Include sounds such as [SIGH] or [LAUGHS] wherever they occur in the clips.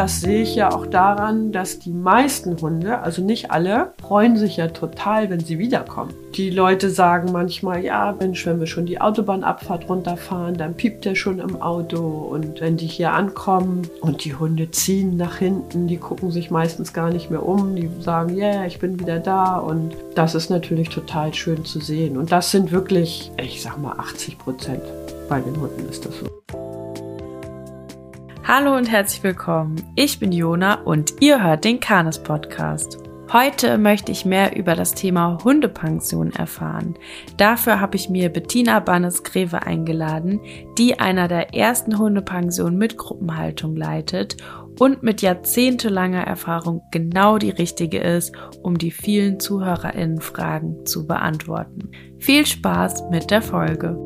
das sehe ich ja auch daran, dass die meisten Hunde, also nicht alle, freuen sich ja total, wenn sie wiederkommen. Die Leute sagen manchmal, ja, Mensch, wenn wir schon die Autobahnabfahrt runterfahren, dann piept der schon im Auto. Und wenn die hier ankommen und die Hunde ziehen nach hinten, die gucken sich meistens gar nicht mehr um. Die sagen, ja, yeah, ich bin wieder da. Und das ist natürlich total schön zu sehen. Und das sind wirklich, ich sag mal, 80 Prozent. Bei den Hunden ist das so. Hallo und herzlich willkommen. Ich bin Jona und ihr hört den Kanes Podcast. Heute möchte ich mehr über das Thema Hundepension erfahren. Dafür habe ich mir Bettina Bannes-Greve eingeladen, die einer der ersten Hundepensionen mit Gruppenhaltung leitet und mit jahrzehntelanger Erfahrung genau die richtige ist, um die vielen ZuhörerInnen-Fragen zu beantworten. Viel Spaß mit der Folge!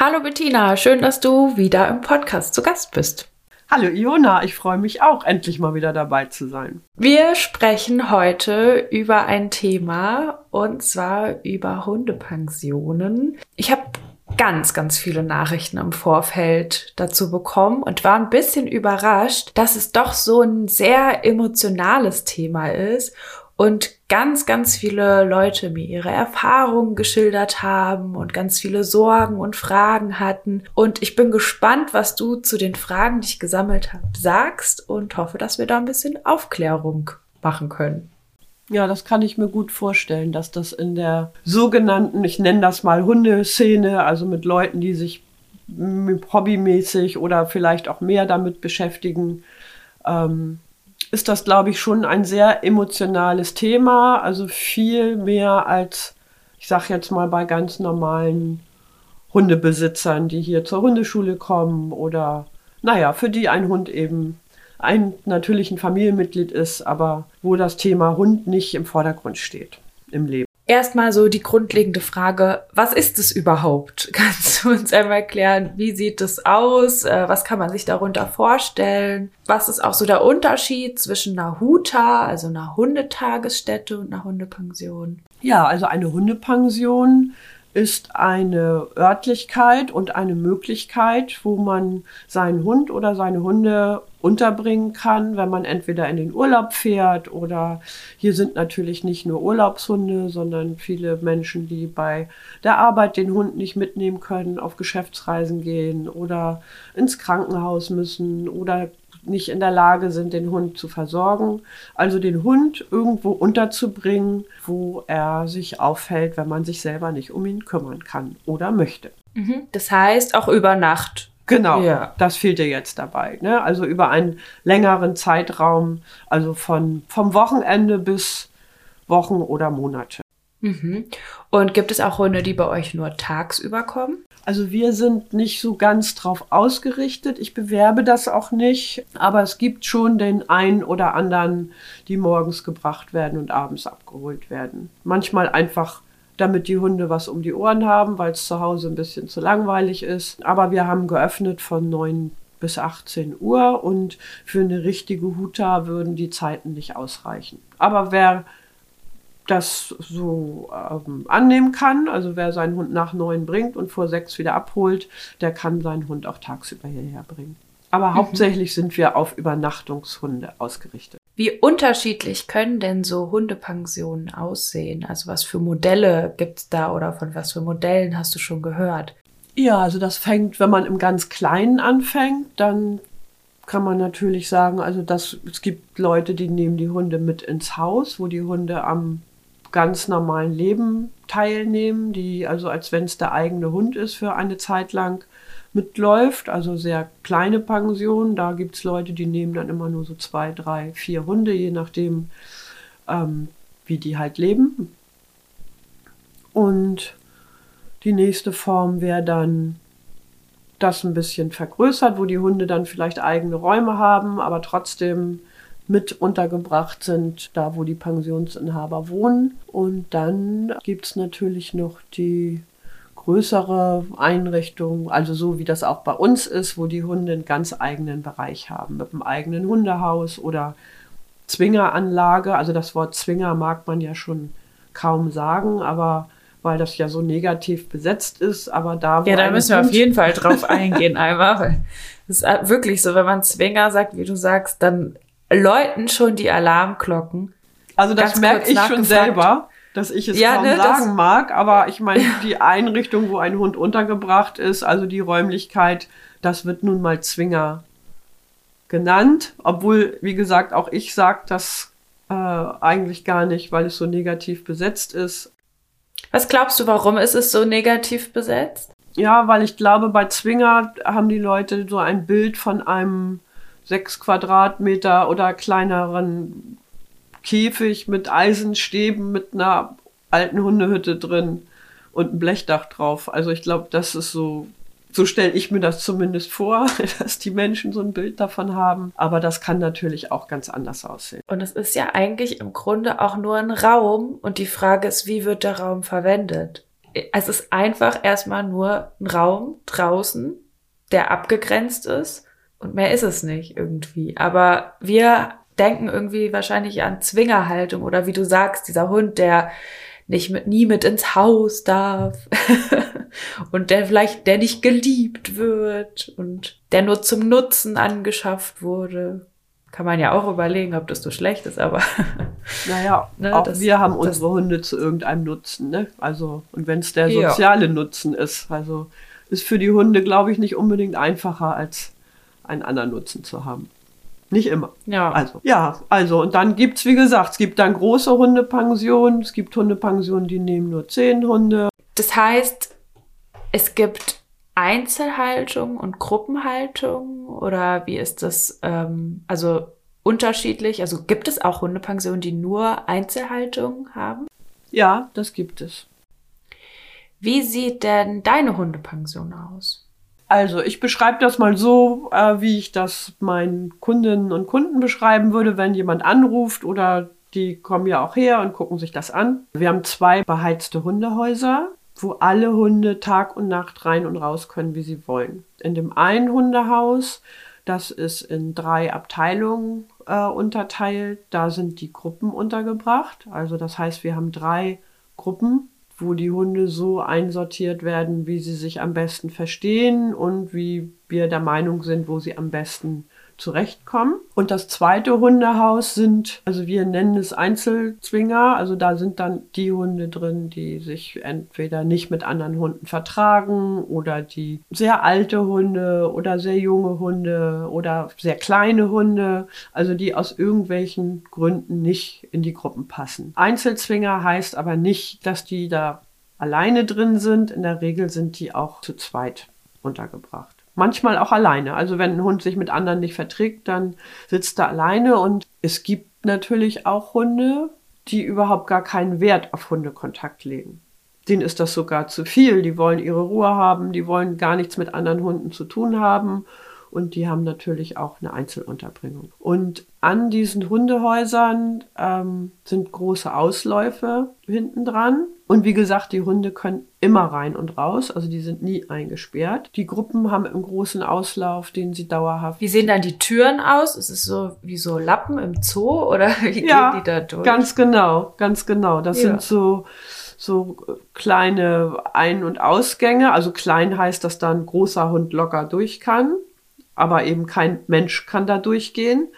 Hallo Bettina, schön, dass du wieder im Podcast zu Gast bist. Hallo Iona, ich freue mich auch, endlich mal wieder dabei zu sein. Wir sprechen heute über ein Thema und zwar über Hundepensionen. Ich habe ganz, ganz viele Nachrichten im Vorfeld dazu bekommen und war ein bisschen überrascht, dass es doch so ein sehr emotionales Thema ist und ganz, ganz viele Leute mir ihre Erfahrungen geschildert haben und ganz viele Sorgen und Fragen hatten. Und ich bin gespannt, was du zu den Fragen, die ich gesammelt habe, sagst und hoffe, dass wir da ein bisschen Aufklärung machen können. Ja, das kann ich mir gut vorstellen, dass das in der sogenannten, ich nenne das mal Hundeszene, also mit Leuten, die sich hobbymäßig oder vielleicht auch mehr damit beschäftigen, ähm, ist das, glaube ich, schon ein sehr emotionales Thema. Also viel mehr als, ich sage jetzt mal, bei ganz normalen Hundebesitzern, die hier zur Hundeschule kommen oder, naja, für die ein Hund eben ein natürlich ein Familienmitglied ist, aber wo das Thema Hund nicht im Vordergrund steht im Leben. Erstmal so die grundlegende Frage, was ist es überhaupt? [LAUGHS] Kannst du uns einmal erklären, wie sieht es aus? Äh, was kann man sich darunter vorstellen? Was ist auch so der Unterschied zwischen einer Huta, also einer Hundetagesstätte und einer Hundepension? Ja, also eine Hundepension ist eine Örtlichkeit und eine Möglichkeit, wo man seinen Hund oder seine Hunde unterbringen kann, wenn man entweder in den Urlaub fährt oder hier sind natürlich nicht nur Urlaubshunde, sondern viele Menschen, die bei der Arbeit den Hund nicht mitnehmen können, auf Geschäftsreisen gehen oder ins Krankenhaus müssen oder nicht in der Lage sind, den Hund zu versorgen. Also den Hund irgendwo unterzubringen, wo er sich aufhält, wenn man sich selber nicht um ihn kümmern kann oder möchte. Mhm. Das heißt auch über Nacht. Genau, ja. das fehlt dir jetzt dabei. Ne? Also über einen längeren Zeitraum, also von, vom Wochenende bis Wochen oder Monate. Mhm. Und gibt es auch Hunde, die bei euch nur tagsüber kommen? Also wir sind nicht so ganz drauf ausgerichtet. Ich bewerbe das auch nicht. Aber es gibt schon den einen oder anderen, die morgens gebracht werden und abends abgeholt werden. Manchmal einfach damit die Hunde was um die Ohren haben, weil es zu Hause ein bisschen zu langweilig ist. Aber wir haben geöffnet von 9 bis 18 Uhr und für eine richtige Huta würden die Zeiten nicht ausreichen. Aber wer das so ähm, annehmen kann. Also wer seinen Hund nach neun bringt und vor sechs wieder abholt, der kann seinen Hund auch tagsüber hierher bringen. Aber mhm. hauptsächlich sind wir auf Übernachtungshunde ausgerichtet. Wie unterschiedlich können denn so Hundepensionen aussehen? Also was für Modelle gibt es da oder von was für Modellen hast du schon gehört? Ja, also das fängt, wenn man im ganz Kleinen anfängt, dann kann man natürlich sagen, also das, es gibt Leute, die nehmen die Hunde mit ins Haus, wo die Hunde am ganz normalen Leben teilnehmen, die also als wenn es der eigene Hund ist für eine Zeit lang mitläuft, also sehr kleine Pensionen. Da gibt es Leute, die nehmen dann immer nur so zwei, drei, vier Hunde, je nachdem, ähm, wie die halt leben. Und die nächste Form wäre dann das ein bisschen vergrößert, wo die Hunde dann vielleicht eigene Räume haben, aber trotzdem mit untergebracht sind, da wo die Pensionsinhaber wohnen. Und dann gibt es natürlich noch die größere Einrichtung, also so wie das auch bei uns ist, wo die Hunde einen ganz eigenen Bereich haben, mit einem eigenen Hundehaus oder Zwingeranlage. Also das Wort Zwinger mag man ja schon kaum sagen, aber weil das ja so negativ besetzt ist. Aber da ja, da müssen wir auf jeden Fall drauf [LAUGHS] eingehen einmal, es ist wirklich so, wenn man Zwinger sagt, wie du sagst, dann läuten schon die Alarmglocken. Also das merke ich schon selber, dass ich es ja, kaum ne, sagen mag, aber ich meine, die Einrichtung, wo ein Hund untergebracht ist, also die Räumlichkeit, das wird nun mal Zwinger genannt, obwohl, wie gesagt, auch ich sage das äh, eigentlich gar nicht, weil es so negativ besetzt ist. Was glaubst du, warum ist es so negativ besetzt? Ja, weil ich glaube, bei Zwinger haben die Leute so ein Bild von einem sechs Quadratmeter oder kleineren Käfig mit Eisenstäben mit einer alten Hundehütte drin und ein Blechdach drauf. Also ich glaube, das ist so so stelle ich mir das zumindest vor, [LAUGHS] dass die Menschen so ein Bild davon haben. Aber das kann natürlich auch ganz anders aussehen. Und es ist ja eigentlich im Grunde auch nur ein Raum. Und die Frage ist, wie wird der Raum verwendet? Es ist einfach erstmal nur ein Raum draußen, der abgegrenzt ist. Und mehr ist es nicht irgendwie. Aber wir denken irgendwie wahrscheinlich an Zwingerhaltung oder wie du sagst, dieser Hund, der nicht mit, nie mit ins Haus darf [LAUGHS] und der vielleicht, der nicht geliebt wird und der nur zum Nutzen angeschafft wurde. Kann man ja auch überlegen, ob das so schlecht ist, aber. [LAUGHS] Naja, [LAUGHS] ne, auch das, wir haben unsere Hunde zu irgendeinem Nutzen, ne? Also, und wenn es der soziale ja. Nutzen ist, also ist für die Hunde, glaube ich, nicht unbedingt einfacher, als einen anderen Nutzen zu haben. Nicht immer. Ja. Also, ja, also, und dann gibt es, wie gesagt, es gibt dann große Hundepensionen, es gibt Hundepensionen, die nehmen nur zehn Hunde. Das heißt, es gibt Einzelhaltung und Gruppenhaltung oder wie ist das? Ähm, also unterschiedlich? Also gibt es auch Hundepensionen, die nur Einzelhaltung haben? Ja, das gibt es. Wie sieht denn deine Hundepension aus? Also, ich beschreibe das mal so, äh, wie ich das meinen Kundinnen und Kunden beschreiben würde, wenn jemand anruft oder die kommen ja auch her und gucken sich das an. Wir haben zwei beheizte Hundehäuser, wo alle Hunde Tag und Nacht rein und raus können, wie sie wollen. In dem einen Hundehaus, das ist in drei Abteilungen äh, unterteilt, da sind die Gruppen untergebracht. Also das heißt, wir haben drei Gruppen wo die Hunde so einsortiert werden, wie sie sich am besten verstehen und wie wir der Meinung sind, wo sie am besten zurechtkommen. Und das zweite Hundehaus sind, also wir nennen es Einzelzwinger, also da sind dann die Hunde drin, die sich entweder nicht mit anderen Hunden vertragen oder die sehr alte Hunde oder sehr junge Hunde oder sehr kleine Hunde, also die aus irgendwelchen Gründen nicht in die Gruppen passen. Einzelzwinger heißt aber nicht, dass die da alleine drin sind. In der Regel sind die auch zu zweit untergebracht manchmal auch alleine. Also wenn ein Hund sich mit anderen nicht verträgt, dann sitzt er alleine und es gibt natürlich auch Hunde, die überhaupt gar keinen Wert auf Hundekontakt legen. Denen ist das sogar zu viel. Die wollen ihre Ruhe haben, die wollen gar nichts mit anderen Hunden zu tun haben und die haben natürlich auch eine Einzelunterbringung. Und an diesen Hundehäusern ähm, sind große Ausläufe hinten dran. Und wie gesagt, die Hunde können immer rein und raus, also die sind nie eingesperrt. Die Gruppen haben einen großen Auslauf, den sie dauerhaft. Wie sehen dann die Türen aus? Ist es so wie so Lappen im Zoo oder [LAUGHS] wie ja, gehen die da durch? Ganz genau, ganz genau. Das ja. sind so so kleine Ein- und Ausgänge. Also klein heißt, dass da ein großer Hund locker durch kann aber eben kein Mensch kann da durchgehen.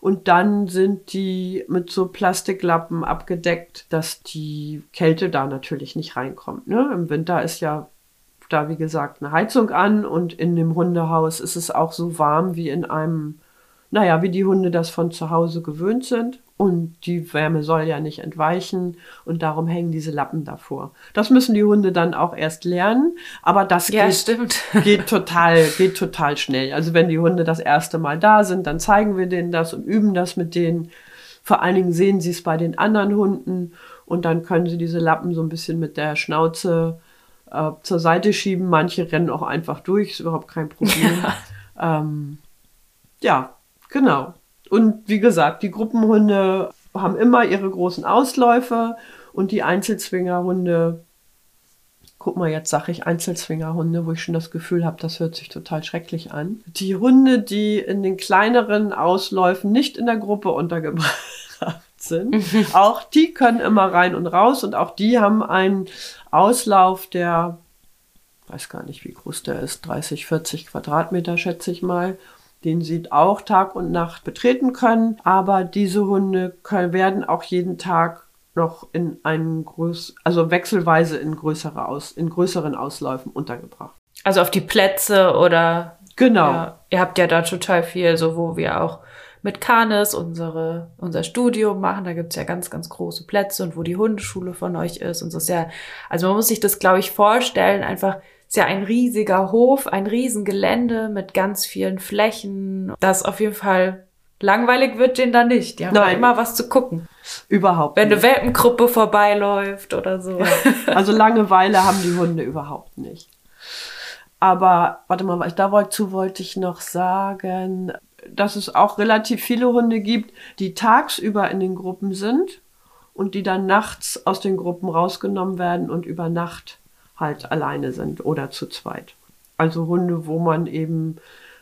Und dann sind die mit so Plastiklappen abgedeckt, dass die Kälte da natürlich nicht reinkommt. Ne? Im Winter ist ja da, wie gesagt, eine Heizung an und in dem Hundehaus ist es auch so warm wie in einem, naja, wie die Hunde das von zu Hause gewöhnt sind. Und die Wärme soll ja nicht entweichen und darum hängen diese Lappen davor. Das müssen die Hunde dann auch erst lernen, aber das ja, geht, [LAUGHS] geht total, geht total schnell. Also wenn die Hunde das erste Mal da sind, dann zeigen wir denen das und üben das mit denen. Vor allen Dingen sehen sie es bei den anderen Hunden und dann können sie diese Lappen so ein bisschen mit der Schnauze äh, zur Seite schieben. Manche rennen auch einfach durch, ist überhaupt kein Problem. [LAUGHS] Ja, ähm, ja genau. Und wie gesagt, die Gruppenhunde haben immer ihre großen Ausläufe und die Einzelzwingerhunde, guck mal, jetzt sage ich Einzelzwingerhunde, wo ich schon das Gefühl habe, das hört sich total schrecklich an. Die Hunde, die in den kleineren Ausläufen nicht in der Gruppe untergebracht [LAUGHS] sind. [LAUGHS] auch die können immer rein und raus und auch die haben einen Auslauf, der, weiß gar nicht, wie groß der ist, 30, 40 Quadratmeter, schätze ich mal den sie auch Tag und Nacht betreten können. Aber diese Hunde können, werden auch jeden Tag noch in einen größ also wechselweise in größere Aus in größeren Ausläufen untergebracht. Also auf die Plätze oder genau. Ja, ihr habt ja da total viel, so wo wir auch mit Canis unsere, unser Studium machen. Da gibt's ja ganz, ganz große Plätze und wo die Hundeschule von euch ist. Und so ist ja, also man muss sich das, glaube ich, vorstellen, einfach ist ja ein riesiger Hof, ein Riesengelände mit ganz vielen Flächen. Das auf jeden Fall langweilig wird denen da nicht. Die haben Nein. immer was zu gucken. Überhaupt. Wenn nicht. eine Welpengruppe vorbeiläuft oder so. Ja. Also Langeweile haben die Hunde überhaupt nicht. Aber warte mal, dazu wollte ich noch sagen, dass es auch relativ viele Hunde gibt, die tagsüber in den Gruppen sind und die dann nachts aus den Gruppen rausgenommen werden und über Nacht halt alleine sind oder zu zweit. Also Hunde, wo man eben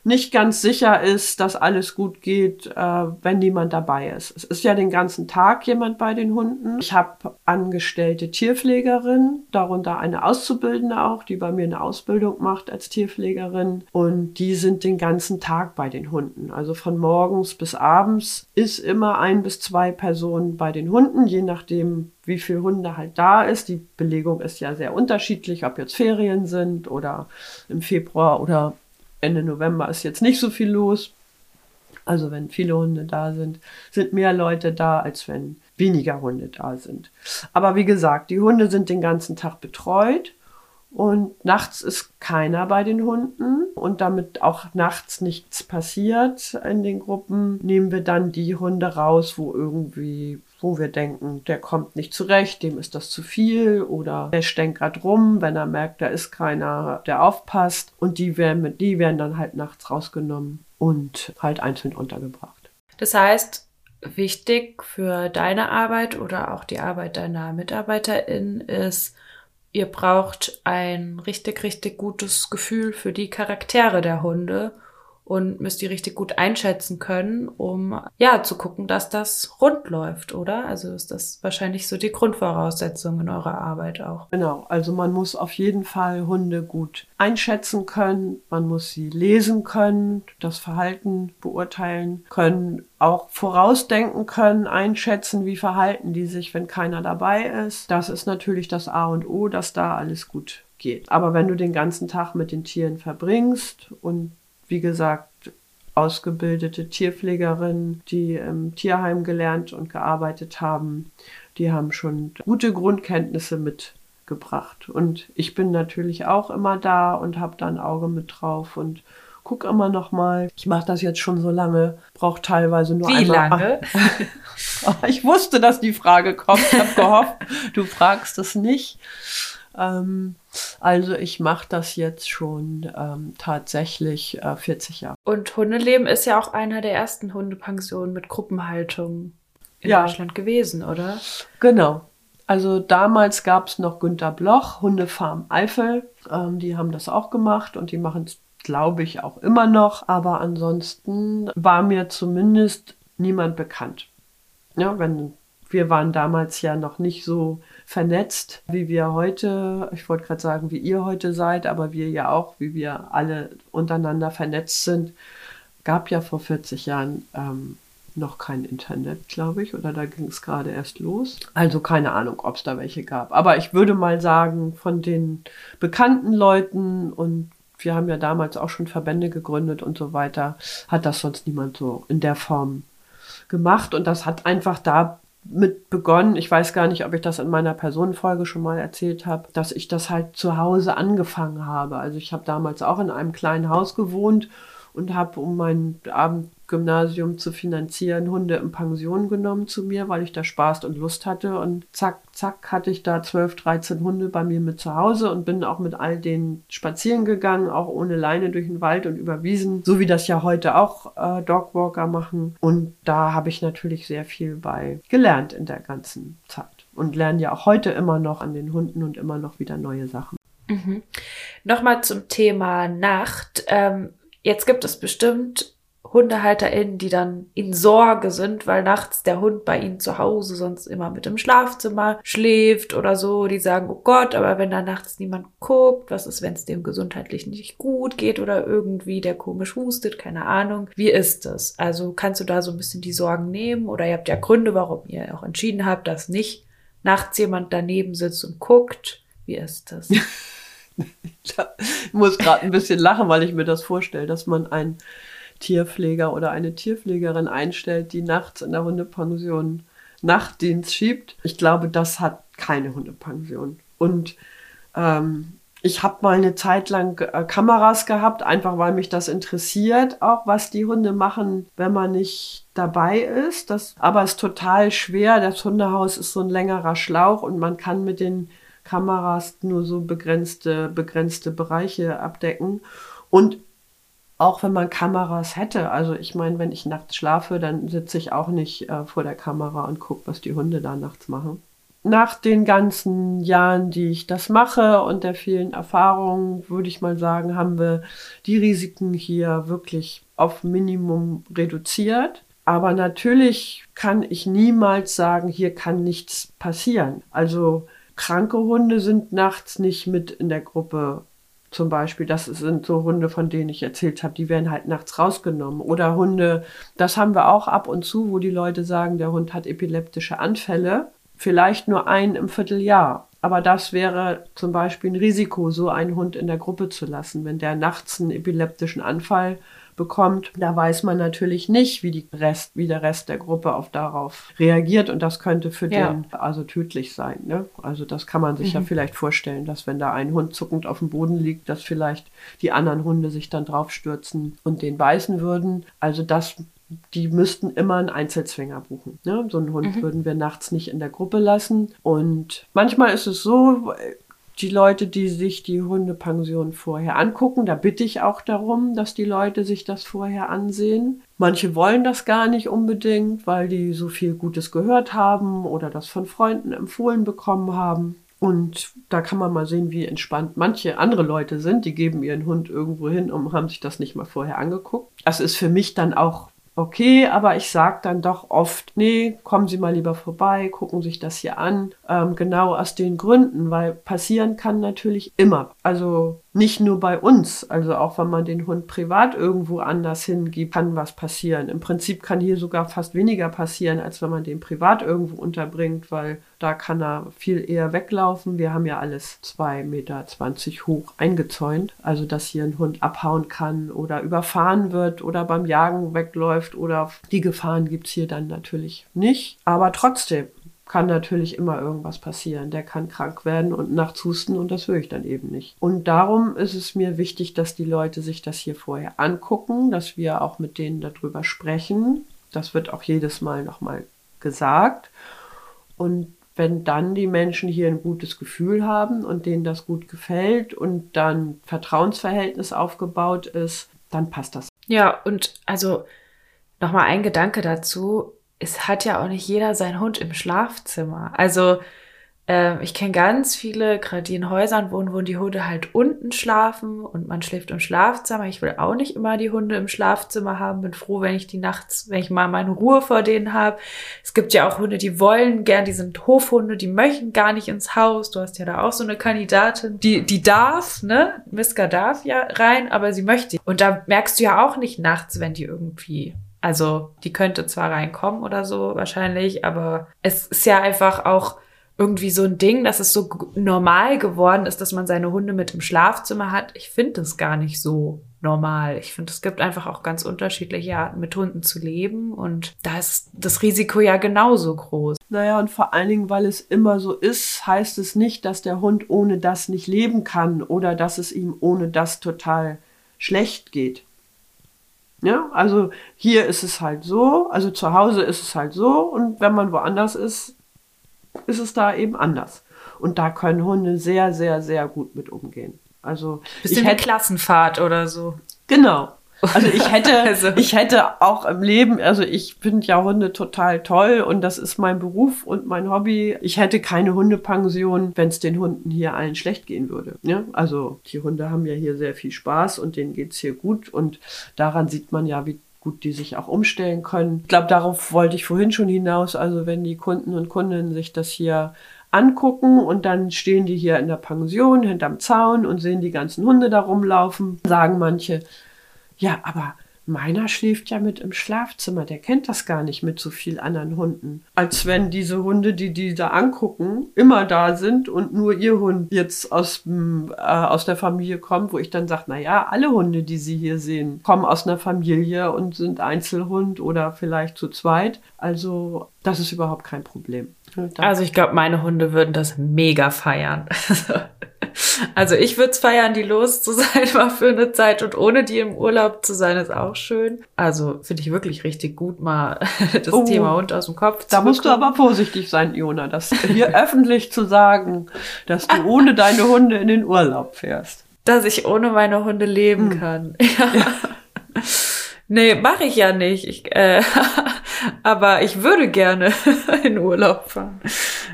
nicht ganz sicher ist, dass alles gut geht, äh, wenn niemand dabei ist. Es ist ja den ganzen Tag jemand bei den Hunden. Ich habe angestellte Tierpflegerin, darunter eine Auszubildende auch, die bei mir eine Ausbildung macht als Tierpflegerin. Und die sind den ganzen Tag bei den Hunden. Also von morgens bis abends ist immer ein bis zwei Personen bei den Hunden, je nachdem, wie viele Hunde halt da ist. Die Belegung ist ja sehr unterschiedlich, ob jetzt Ferien sind oder im Februar oder Ende November ist jetzt nicht so viel los. Also wenn viele Hunde da sind, sind mehr Leute da, als wenn weniger Hunde da sind. Aber wie gesagt, die Hunde sind den ganzen Tag betreut und nachts ist keiner bei den Hunden und damit auch nachts nichts passiert in den Gruppen, nehmen wir dann die Hunde raus, wo irgendwie wo wir denken, der kommt nicht zurecht, dem ist das zu viel oder der stänkert rum, wenn er merkt, da ist keiner, der aufpasst. Und die werden, die werden dann halt nachts rausgenommen und halt einzeln untergebracht. Das heißt, wichtig für deine Arbeit oder auch die Arbeit deiner MitarbeiterInnen ist, ihr braucht ein richtig, richtig gutes Gefühl für die Charaktere der Hunde und müsst ihr richtig gut einschätzen können, um ja zu gucken, dass das rund läuft, oder? Also ist das wahrscheinlich so die Grundvoraussetzung in eurer Arbeit auch. Genau, also man muss auf jeden Fall Hunde gut einschätzen können, man muss sie lesen können, das Verhalten beurteilen können, auch vorausdenken können, einschätzen, wie verhalten die sich, wenn keiner dabei ist. Das ist natürlich das A und O, dass da alles gut geht. Aber wenn du den ganzen Tag mit den Tieren verbringst und wie gesagt, ausgebildete Tierpflegerinnen, die im Tierheim gelernt und gearbeitet haben, die haben schon gute Grundkenntnisse mitgebracht. Und ich bin natürlich auch immer da und habe da ein Auge mit drauf und gucke immer noch mal. Ich mache das jetzt schon so lange, brauche teilweise nur Wie einmal. lange? [LAUGHS] ich wusste, dass die Frage kommt. Ich habe gehofft, du fragst es nicht. Ähm, also ich mache das jetzt schon ähm, tatsächlich äh, 40 Jahre. Und Hundeleben ist ja auch einer der ersten Hundepensionen mit Gruppenhaltung in ja. Deutschland gewesen, oder? Genau. Also damals gab es noch Günter Bloch, Hundefarm Eifel. Ähm, die haben das auch gemacht und die machen es, glaube ich, auch immer noch. Aber ansonsten war mir zumindest niemand bekannt. Ja, wenn wir waren damals ja noch nicht so vernetzt, wie wir heute, ich wollte gerade sagen, wie ihr heute seid, aber wir ja auch, wie wir alle untereinander vernetzt sind, gab ja vor 40 Jahren ähm, noch kein Internet, glaube ich, oder da ging es gerade erst los. Also keine Ahnung, ob es da welche gab. Aber ich würde mal sagen, von den bekannten Leuten und wir haben ja damals auch schon Verbände gegründet und so weiter, hat das sonst niemand so in der Form gemacht. Und das hat einfach da mit begonnen. Ich weiß gar nicht, ob ich das in meiner Personenfolge schon mal erzählt habe, dass ich das halt zu Hause angefangen habe. Also ich habe damals auch in einem kleinen Haus gewohnt und habe, um mein Abendgymnasium zu finanzieren, Hunde in Pension genommen zu mir, weil ich da Spaß und Lust hatte. Und zack, zack, hatte ich da 12, 13 Hunde bei mir mit zu Hause und bin auch mit all denen spazieren gegangen, auch ohne Leine durch den Wald und über Wiesen, so wie das ja heute auch äh, Dogwalker machen. Und da habe ich natürlich sehr viel bei gelernt in der ganzen Zeit und lerne ja auch heute immer noch an den Hunden und immer noch wieder neue Sachen. Mhm. Nochmal zum Thema Nacht. Ähm, Jetzt gibt es bestimmt HundehalterInnen, die dann in Sorge sind, weil nachts der Hund bei ihnen zu Hause sonst immer mit im Schlafzimmer schläft oder so. Die sagen, oh Gott, aber wenn da nachts niemand guckt, was ist, wenn es dem gesundheitlich nicht gut geht oder irgendwie der komisch hustet, keine Ahnung. Wie ist das? Also kannst du da so ein bisschen die Sorgen nehmen oder ihr habt ja Gründe, warum ihr auch entschieden habt, dass nicht nachts jemand daneben sitzt und guckt. Wie ist das? [LAUGHS] ich muss gerade ein bisschen lachen, weil ich mir das vorstelle, dass man einen Tierpfleger oder eine Tierpflegerin einstellt, die nachts in der Hundepension Nachtdienst schiebt. Ich glaube, das hat keine Hundepension. Und ähm, ich habe mal eine Zeit lang äh, Kameras gehabt, einfach weil mich das interessiert, auch was die Hunde machen, wenn man nicht dabei ist. Das, aber es ist total schwer. Das Hundehaus ist so ein längerer Schlauch und man kann mit den Kameras nur so begrenzte, begrenzte Bereiche abdecken. Und auch wenn man Kameras hätte, also ich meine, wenn ich nachts schlafe, dann sitze ich auch nicht äh, vor der Kamera und gucke, was die Hunde da nachts machen. Nach den ganzen Jahren, die ich das mache und der vielen Erfahrungen, würde ich mal sagen, haben wir die Risiken hier wirklich auf Minimum reduziert. Aber natürlich kann ich niemals sagen, hier kann nichts passieren. Also Kranke Hunde sind nachts nicht mit in der Gruppe. Zum Beispiel, das sind so Hunde, von denen ich erzählt habe, die werden halt nachts rausgenommen. Oder Hunde, das haben wir auch ab und zu, wo die Leute sagen, der Hund hat epileptische Anfälle. Vielleicht nur einen im Vierteljahr. Aber das wäre zum Beispiel ein Risiko, so einen Hund in der Gruppe zu lassen. Wenn der nachts einen epileptischen Anfall bekommt, da weiß man natürlich nicht, wie, Rest, wie der Rest der Gruppe auf darauf reagiert und das könnte für ja. den also tödlich sein. Ne? Also das kann man sich mhm. ja vielleicht vorstellen, dass wenn da ein Hund zuckend auf dem Boden liegt, dass vielleicht die anderen Hunde sich dann draufstürzen und den beißen würden. Also das die müssten immer einen Einzelzwinger buchen. Ne? So einen Hund mhm. würden wir nachts nicht in der Gruppe lassen. Und manchmal ist es so, die Leute, die sich die Hundepension vorher angucken. Da bitte ich auch darum, dass die Leute sich das vorher ansehen. Manche wollen das gar nicht unbedingt, weil die so viel Gutes gehört haben oder das von Freunden empfohlen bekommen haben. Und da kann man mal sehen, wie entspannt manche andere Leute sind. Die geben ihren Hund irgendwo hin und haben sich das nicht mal vorher angeguckt. Das ist für mich dann auch okay, aber ich sage dann doch oft, nee, kommen Sie mal lieber vorbei, gucken sich das hier an. Ähm, genau aus den Gründen, weil passieren kann natürlich immer. Also nicht nur bei uns, also auch wenn man den Hund privat irgendwo anders hingibt, kann was passieren. Im Prinzip kann hier sogar fast weniger passieren, als wenn man den privat irgendwo unterbringt, weil da kann er viel eher weglaufen. Wir haben ja alles 2,20 Meter hoch eingezäunt, also dass hier ein Hund abhauen kann oder überfahren wird oder beim Jagen wegläuft oder die Gefahren gibt es hier dann natürlich nicht. Aber trotzdem, kann natürlich immer irgendwas passieren. Der kann krank werden und nachts husten und das höre ich dann eben nicht. Und darum ist es mir wichtig, dass die Leute sich das hier vorher angucken, dass wir auch mit denen darüber sprechen. Das wird auch jedes Mal nochmal gesagt. Und wenn dann die Menschen hier ein gutes Gefühl haben und denen das gut gefällt und dann Vertrauensverhältnis aufgebaut ist, dann passt das. Ja, und also nochmal ein Gedanke dazu es hat ja auch nicht jeder seinen Hund im Schlafzimmer. Also äh, ich kenne ganz viele, gerade die in Häusern wohnen, wo die Hunde halt unten schlafen und man schläft im Schlafzimmer. Ich will auch nicht immer die Hunde im Schlafzimmer haben. Bin froh, wenn ich die nachts, wenn ich mal meine Ruhe vor denen habe. Es gibt ja auch Hunde, die wollen gern, die sind Hofhunde, die möchten gar nicht ins Haus. Du hast ja da auch so eine Kandidatin, die, die darf, ne? Miska darf ja rein, aber sie möchte. Und da merkst du ja auch nicht nachts, wenn die irgendwie also die könnte zwar reinkommen oder so wahrscheinlich, aber es ist ja einfach auch irgendwie so ein Ding, dass es so normal geworden ist, dass man seine Hunde mit im Schlafzimmer hat. Ich finde das gar nicht so normal. Ich finde, es gibt einfach auch ganz unterschiedliche Arten, mit Hunden zu leben und da ist das Risiko ja genauso groß. Naja, und vor allen Dingen, weil es immer so ist, heißt es nicht, dass der Hund ohne das nicht leben kann oder dass es ihm ohne das total schlecht geht. Ja, also hier ist es halt so, also zu Hause ist es halt so und wenn man woanders ist, ist es da eben anders. Und da können Hunde sehr, sehr, sehr gut mit umgehen. Also bisschen ich hätte, Klassenfahrt oder so. Genau. Also ich hätte, [LAUGHS] also. ich hätte auch im Leben, also ich finde ja Hunde total toll und das ist mein Beruf und mein Hobby. Ich hätte keine Hundepension, wenn es den Hunden hier allen schlecht gehen würde. Ja? Also die Hunde haben ja hier sehr viel Spaß und denen geht's hier gut und daran sieht man ja, wie gut die sich auch umstellen können. Ich glaube, darauf wollte ich vorhin schon hinaus. Also wenn die Kunden und Kundinnen sich das hier angucken und dann stehen die hier in der Pension hinterm Zaun und sehen die ganzen Hunde da rumlaufen, sagen manche, ja, aber Meiner schläft ja mit im Schlafzimmer, der kennt das gar nicht mit so vielen anderen Hunden. Als wenn diese Hunde, die die da angucken, immer da sind und nur ihr Hund jetzt aus, äh, aus der Familie kommt, wo ich dann sage, na ja, alle Hunde, die Sie hier sehen, kommen aus einer Familie und sind Einzelhund oder vielleicht zu zweit. Also das ist überhaupt kein Problem. Also ich glaube, meine Hunde würden das mega feiern. [LAUGHS] Also ich würde es feiern, die los zu sein, [LAUGHS] mal für eine Zeit und ohne die im Urlaub zu sein, ist auch schön. Also finde ich wirklich richtig gut, mal [LAUGHS] das oh, Thema Hund aus dem Kopf zu Da musst du aber vorsichtig sein, Jona, das hier öffentlich zu sagen, dass du ohne deine Hunde in den Urlaub fährst. Dass ich ohne meine Hunde leben hm. kann. Ja. ja. Nee, mache ich ja nicht. Ich, äh, [LAUGHS] aber ich würde gerne [LAUGHS] in Urlaub fahren.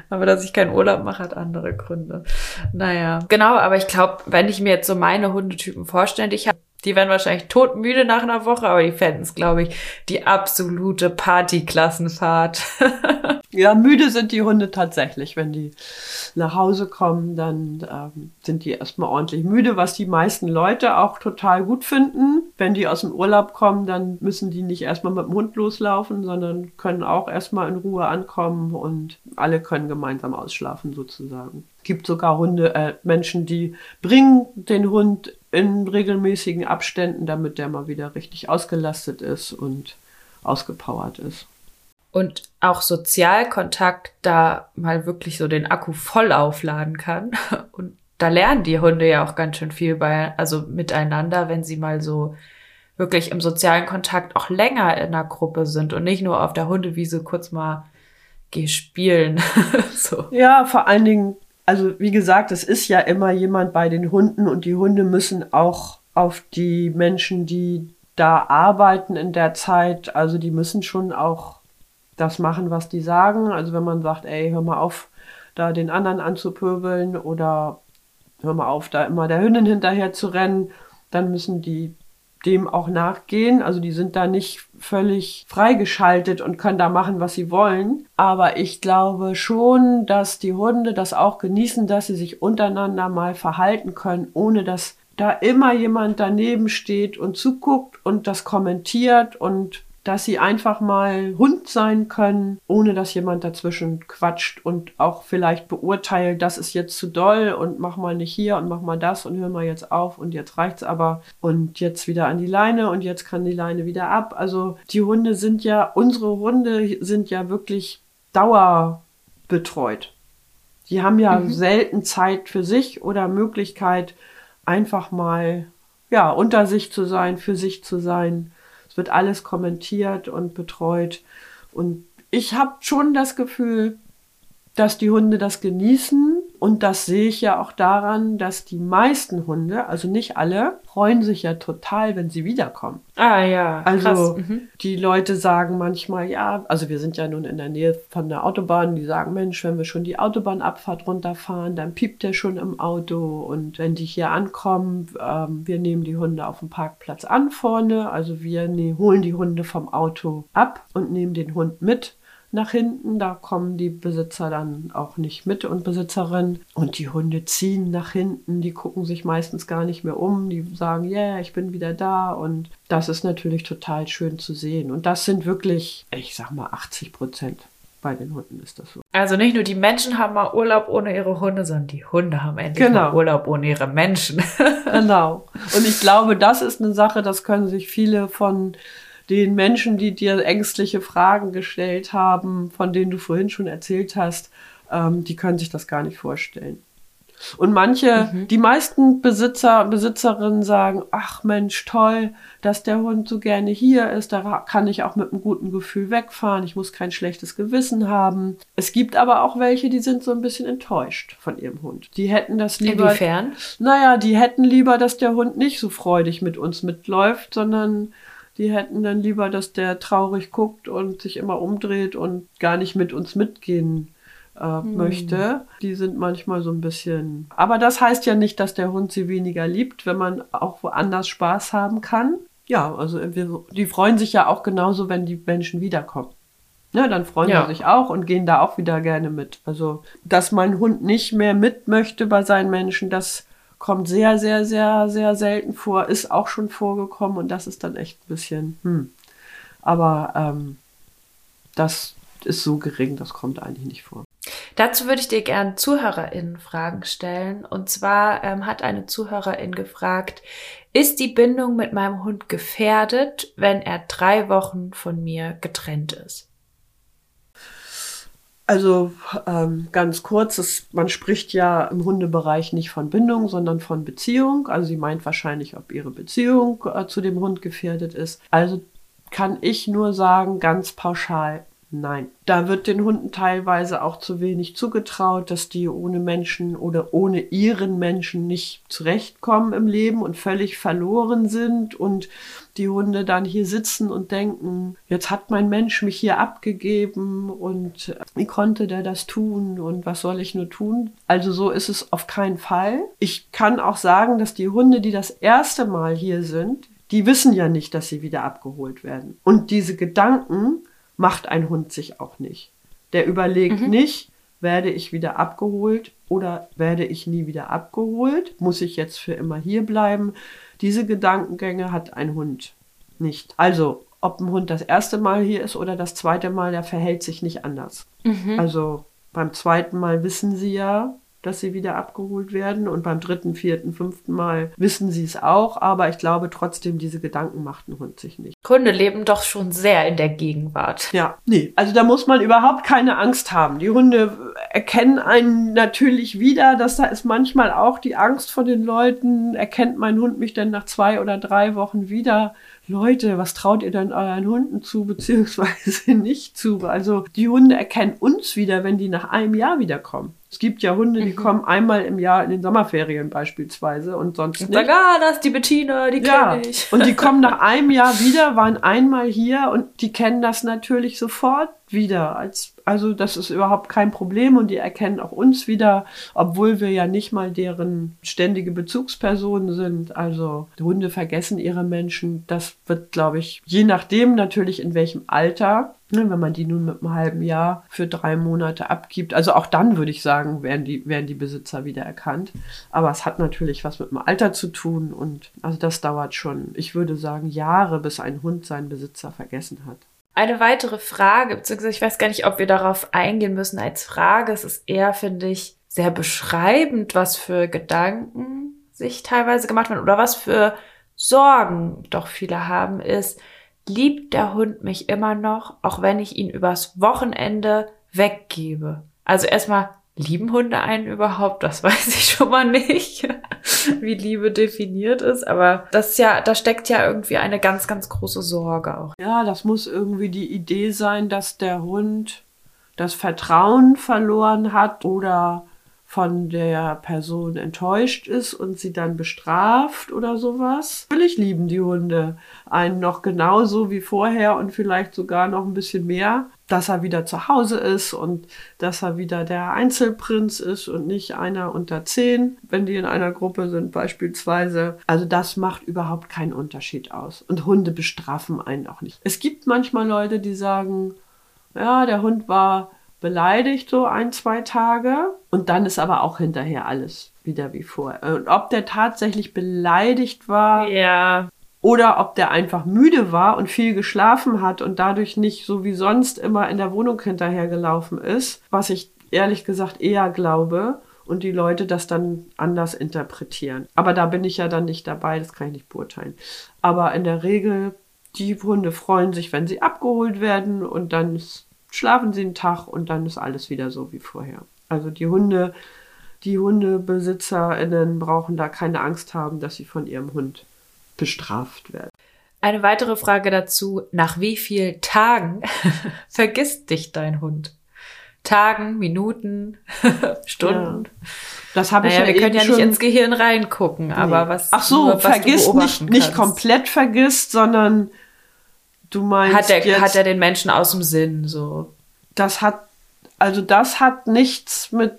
Aber dass ich keinen Urlaub mache, hat andere Gründe. Naja, genau, aber ich glaube, wenn ich mir jetzt so meine Hundetypen vorstelle, ich die werden wahrscheinlich todmüde nach einer Woche, aber die fänden es, glaube ich, die absolute Partyklassenfahrt. [LAUGHS] ja, müde sind die Hunde tatsächlich. Wenn die nach Hause kommen, dann ähm, sind die erstmal ordentlich müde, was die meisten Leute auch total gut finden. Wenn die aus dem Urlaub kommen, dann müssen die nicht erstmal mit dem Hund loslaufen, sondern können auch erstmal in Ruhe ankommen und alle können gemeinsam ausschlafen sozusagen. Es gibt sogar Hunde, äh, Menschen, die bringen den Hund in regelmäßigen Abständen, damit der mal wieder richtig ausgelastet ist und ausgepowert ist. Und auch Sozialkontakt da mal wirklich so den Akku voll aufladen kann. [LAUGHS] Und da lernen die Hunde ja auch ganz schön viel bei, also miteinander, wenn sie mal so wirklich im sozialen Kontakt auch länger in einer Gruppe sind und nicht nur auf der Hundewiese kurz mal geh spielen. [LAUGHS] so. Ja, vor allen Dingen also wie gesagt, es ist ja immer jemand bei den Hunden und die Hunde müssen auch auf die Menschen, die da arbeiten in der Zeit, also die müssen schon auch das machen, was die sagen. Also wenn man sagt, ey, hör mal auf, da den anderen anzupöbeln oder hör mal auf, da immer der Hündin hinterher zu rennen, dann müssen die dem auch nachgehen. Also die sind da nicht völlig freigeschaltet und können da machen, was sie wollen. Aber ich glaube schon, dass die Hunde das auch genießen, dass sie sich untereinander mal verhalten können, ohne dass da immer jemand daneben steht und zuguckt und das kommentiert und dass sie einfach mal Hund sein können, ohne dass jemand dazwischen quatscht und auch vielleicht beurteilt, das ist jetzt zu doll und mach mal nicht hier und mach mal das und hör mal jetzt auf und jetzt reicht's aber und jetzt wieder an die Leine und jetzt kann die Leine wieder ab. Also die Hunde sind ja, unsere Hunde sind ja wirklich dauerbetreut. Die haben ja mhm. selten Zeit für sich oder Möglichkeit, einfach mal ja, unter sich zu sein, für sich zu sein es wird alles kommentiert und betreut. Und ich habe schon das Gefühl, dass die Hunde das genießen. Und das sehe ich ja auch daran, dass die meisten Hunde, also nicht alle, freuen sich ja total, wenn sie wiederkommen. Ah ja. Also mhm. die Leute sagen manchmal, ja, also wir sind ja nun in der Nähe von der Autobahn, die sagen, Mensch, wenn wir schon die Autobahnabfahrt runterfahren, dann piept der schon im Auto. Und wenn die hier ankommen, ähm, wir nehmen die Hunde auf dem Parkplatz an vorne. Also wir ne holen die Hunde vom Auto ab und nehmen den Hund mit nach hinten. Da kommen die Besitzer dann auch nicht mit und Besitzerinnen. Und die Hunde ziehen nach hinten. Die gucken sich meistens gar nicht mehr um. Die sagen, ja, yeah, ich bin wieder da. Und das ist natürlich total schön zu sehen. Und das sind wirklich, ich sag mal, 80 Prozent. Bei den Hunden ist das so. Also nicht nur die Menschen haben mal Urlaub ohne ihre Hunde, sondern die Hunde haben endlich genau. mal Urlaub ohne ihre Menschen. [LAUGHS] genau. Und ich glaube, das ist eine Sache, das können sich viele von den Menschen, die dir ängstliche Fragen gestellt haben, von denen du vorhin schon erzählt hast, ähm, die können sich das gar nicht vorstellen. Und manche, mhm. die meisten Besitzer, Besitzerinnen sagen, ach Mensch, toll, dass der Hund so gerne hier ist, da kann ich auch mit einem guten Gefühl wegfahren, ich muss kein schlechtes Gewissen haben. Es gibt aber auch welche, die sind so ein bisschen enttäuscht von ihrem Hund. Die hätten das lieber. Inwiefern? Naja, die hätten lieber, dass der Hund nicht so freudig mit uns mitläuft, sondern die hätten dann lieber, dass der traurig guckt und sich immer umdreht und gar nicht mit uns mitgehen äh, hm. möchte. Die sind manchmal so ein bisschen. Aber das heißt ja nicht, dass der Hund sie weniger liebt, wenn man auch woanders Spaß haben kann. ja, also wir, die freuen sich ja auch genauso, wenn die Menschen wiederkommen. Ja, dann freuen ja. sie sich auch und gehen da auch wieder gerne mit. Also, dass mein Hund nicht mehr mit möchte bei seinen Menschen, das kommt sehr, sehr, sehr, sehr selten vor, ist auch schon vorgekommen und das ist dann echt ein bisschen, hm. Aber ähm, das ist so gering, das kommt eigentlich nicht vor. Dazu würde ich dir gerne ZuhörerInnen Fragen stellen. Und zwar ähm, hat eine Zuhörerin gefragt, ist die Bindung mit meinem Hund gefährdet, wenn er drei Wochen von mir getrennt ist? Also ähm, ganz kurz, es, man spricht ja im Hundebereich nicht von Bindung, sondern von Beziehung. Also sie meint wahrscheinlich, ob ihre Beziehung äh, zu dem Hund gefährdet ist. Also kann ich nur sagen, ganz pauschal, Nein. Da wird den Hunden teilweise auch zu wenig zugetraut, dass die ohne Menschen oder ohne ihren Menschen nicht zurechtkommen im Leben und völlig verloren sind und die Hunde dann hier sitzen und denken, jetzt hat mein Mensch mich hier abgegeben und wie konnte der das tun und was soll ich nur tun? Also so ist es auf keinen Fall. Ich kann auch sagen, dass die Hunde, die das erste Mal hier sind, die wissen ja nicht, dass sie wieder abgeholt werden. Und diese Gedanken macht ein Hund sich auch nicht. Der überlegt mhm. nicht, werde ich wieder abgeholt oder werde ich nie wieder abgeholt? Muss ich jetzt für immer hier bleiben? Diese Gedankengänge hat ein Hund nicht. Also, ob ein Hund das erste Mal hier ist oder das zweite Mal, der verhält sich nicht anders. Mhm. Also, beim zweiten Mal wissen sie ja, dass sie wieder abgeholt werden. Und beim dritten, vierten, fünften Mal wissen sie es auch. Aber ich glaube trotzdem, diese Gedanken macht ein Hund sich nicht. Hunde leben doch schon sehr in der Gegenwart. Ja, nee. Also da muss man überhaupt keine Angst haben. Die Hunde erkennen einen natürlich wieder. dass da ist manchmal auch die Angst vor den Leuten. Erkennt mein Hund mich denn nach zwei oder drei Wochen wieder? Leute, was traut ihr denn euren Hunden zu, beziehungsweise [LAUGHS] nicht zu? Also die Hunde erkennen uns wieder, wenn die nach einem Jahr wiederkommen. Es gibt ja Hunde, die mhm. kommen einmal im Jahr in den Sommerferien beispielsweise und sonst nicht. Sag, ah, das ist die Bettina, die ja. kenne ich. Und die kommen [LAUGHS] nach einem Jahr wieder, waren einmal hier und die kennen das natürlich sofort wieder. Als, also das ist überhaupt kein Problem und die erkennen auch uns wieder, obwohl wir ja nicht mal deren ständige Bezugspersonen sind. Also Hunde vergessen ihre Menschen. Das wird, glaube ich, je nachdem natürlich in welchem Alter, ne, wenn man die nun mit einem halben Jahr für drei Monate abgibt. Also auch dann würde ich sagen, werden die, werden die Besitzer wieder erkannt. Aber es hat natürlich was mit dem Alter zu tun und also das dauert schon, ich würde sagen, Jahre, bis ein Hund seinen Besitzer vergessen hat. Eine weitere Frage, beziehungsweise ich weiß gar nicht, ob wir darauf eingehen müssen als Frage. Es ist eher, finde ich, sehr beschreibend, was für Gedanken sich teilweise gemacht werden oder was für Sorgen doch viele haben, ist, liebt der Hund mich immer noch, auch wenn ich ihn übers Wochenende weggebe? Also erstmal, lieben Hunde einen überhaupt? Das [LAUGHS] weiß ich schon mal nicht, wie Liebe definiert ist. Aber das ist ja, da steckt ja irgendwie eine ganz, ganz große Sorge auch. Ja, das muss irgendwie die Idee sein, dass der Hund das Vertrauen verloren hat oder von der Person enttäuscht ist und sie dann bestraft oder sowas. Natürlich lieben die Hunde einen noch genauso wie vorher und vielleicht sogar noch ein bisschen mehr, dass er wieder zu Hause ist und dass er wieder der Einzelprinz ist und nicht einer unter zehn, wenn die in einer Gruppe sind beispielsweise. Also das macht überhaupt keinen Unterschied aus. Und Hunde bestrafen einen auch nicht. Es gibt manchmal Leute, die sagen, ja, der Hund war beleidigt so ein, zwei Tage und dann ist aber auch hinterher alles wieder wie vorher. Und ob der tatsächlich beleidigt war ja. Oder ob der einfach müde war und viel geschlafen hat und dadurch nicht so wie sonst immer in der Wohnung hinterhergelaufen ist, was ich ehrlich gesagt eher glaube und die Leute das dann anders interpretieren. Aber da bin ich ja dann nicht dabei, das kann ich nicht beurteilen. Aber in der Regel, die Hunde freuen sich, wenn sie abgeholt werden und dann schlafen sie einen Tag und dann ist alles wieder so wie vorher. Also die Hunde, die HundebesitzerInnen brauchen da keine Angst haben, dass sie von ihrem Hund bestraft werden. Eine weitere Frage dazu. Nach wie vielen Tagen [LAUGHS] vergisst dich dein Hund? Tagen, Minuten, [LAUGHS] Stunden? Ja. Das habe ich naja, ja wir können ja nicht ins Gehirn reingucken, nee. aber was Ach so, nur, was vergisst nicht, nicht komplett vergisst, sondern Du meinst hat er, jetzt, hat er den Menschen aus dem Sinn so? Das hat also das hat nichts mit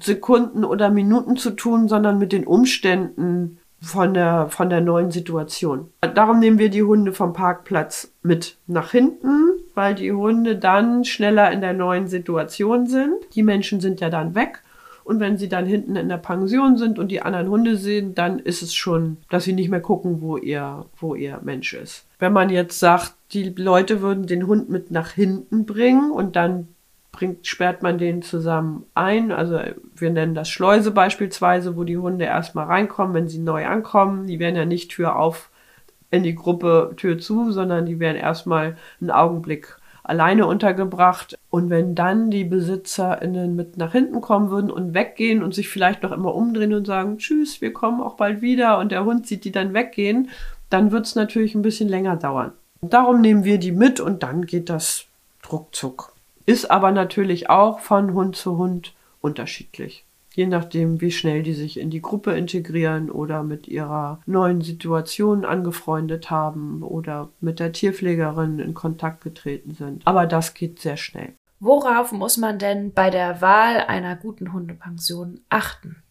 Sekunden oder Minuten zu tun, sondern mit den Umständen, von der, von der neuen Situation. Darum nehmen wir die Hunde vom Parkplatz mit nach hinten, weil die Hunde dann schneller in der neuen Situation sind. Die Menschen sind ja dann weg. Und wenn sie dann hinten in der Pension sind und die anderen Hunde sehen, dann ist es schon, dass sie nicht mehr gucken, wo ihr, wo ihr Mensch ist. Wenn man jetzt sagt, die Leute würden den Hund mit nach hinten bringen und dann bringt, sperrt man den zusammen ein. Also wir nennen das Schleuse beispielsweise, wo die Hunde erstmal reinkommen, wenn sie neu ankommen. Die werden ja nicht Tür auf in die Gruppe Tür zu, sondern die werden erstmal einen Augenblick alleine untergebracht. Und wenn dann die BesitzerInnen mit nach hinten kommen würden und weggehen und sich vielleicht noch immer umdrehen und sagen, tschüss, wir kommen auch bald wieder und der Hund sieht die dann weggehen, dann wird es natürlich ein bisschen länger dauern. Darum nehmen wir die mit und dann geht das ruckzuck. Ist aber natürlich auch von Hund zu Hund unterschiedlich. Je nachdem, wie schnell die sich in die Gruppe integrieren oder mit ihrer neuen Situation angefreundet haben oder mit der Tierpflegerin in Kontakt getreten sind. Aber das geht sehr schnell. Worauf muss man denn bei der Wahl einer guten Hundepension achten?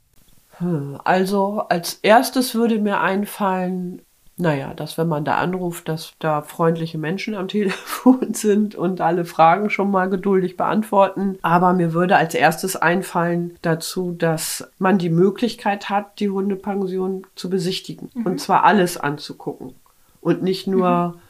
Hm, also als erstes würde mir einfallen, naja, dass wenn man da anruft, dass da freundliche Menschen am [LAUGHS] Telefon sind und alle Fragen schon mal geduldig beantworten. Aber mir würde als erstes einfallen dazu, dass man die Möglichkeit hat, die Hundepension zu besichtigen. Mhm. Und zwar alles anzugucken. Und nicht nur mhm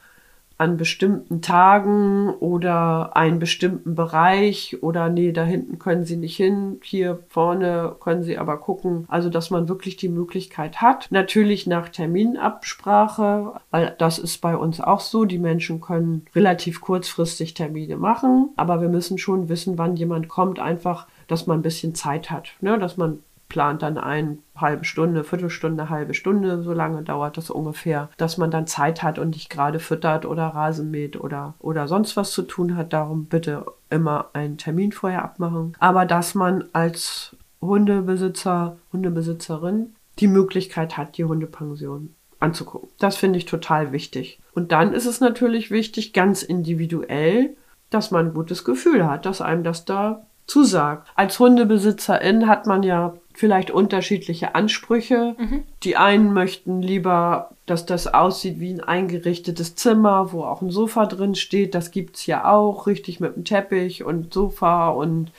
an bestimmten Tagen oder einen bestimmten Bereich oder nee, da hinten können Sie nicht hin, hier vorne können Sie aber gucken. Also, dass man wirklich die Möglichkeit hat. Natürlich nach Terminabsprache, weil das ist bei uns auch so. Die Menschen können relativ kurzfristig Termine machen, aber wir müssen schon wissen, wann jemand kommt, einfach, dass man ein bisschen Zeit hat, ne? dass man plant dann ein, halbe Stunde, Viertelstunde, halbe Stunde, so lange dauert das ungefähr, dass man dann Zeit hat und nicht gerade füttert oder Rasen mäht oder, oder sonst was zu tun hat. Darum bitte immer einen Termin vorher abmachen. Aber dass man als Hundebesitzer, Hundebesitzerin die Möglichkeit hat, die Hundepension anzugucken. Das finde ich total wichtig. Und dann ist es natürlich wichtig, ganz individuell, dass man ein gutes Gefühl hat, dass einem das da zusagt. Als Hundebesitzerin hat man ja vielleicht unterschiedliche Ansprüche. Mhm. Die einen möchten lieber, dass das aussieht wie ein eingerichtetes Zimmer, wo auch ein Sofa drin steht. Das gibt's ja auch, richtig mit einem Teppich und Sofa und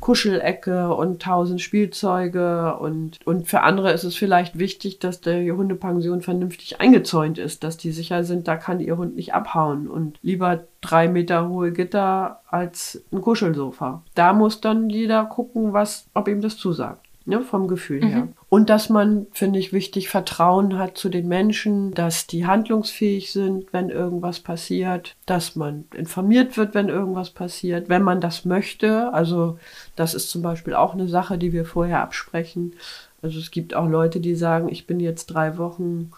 Kuschelecke und tausend Spielzeuge. Und, und für andere ist es vielleicht wichtig, dass die Hundepension vernünftig eingezäunt ist, dass die sicher sind, da kann ihr Hund nicht abhauen. Und lieber drei Meter hohe Gitter als ein Kuschelsofa. Da muss dann jeder gucken, was, ob ihm das zusagt ne, vom Gefühl mhm. her. Und dass man, finde ich wichtig, Vertrauen hat zu den Menschen, dass die handlungsfähig sind, wenn irgendwas passiert, dass man informiert wird, wenn irgendwas passiert, wenn man das möchte. Also das ist zum Beispiel auch eine Sache, die wir vorher absprechen. Also es gibt auch Leute, die sagen, ich bin jetzt drei Wochen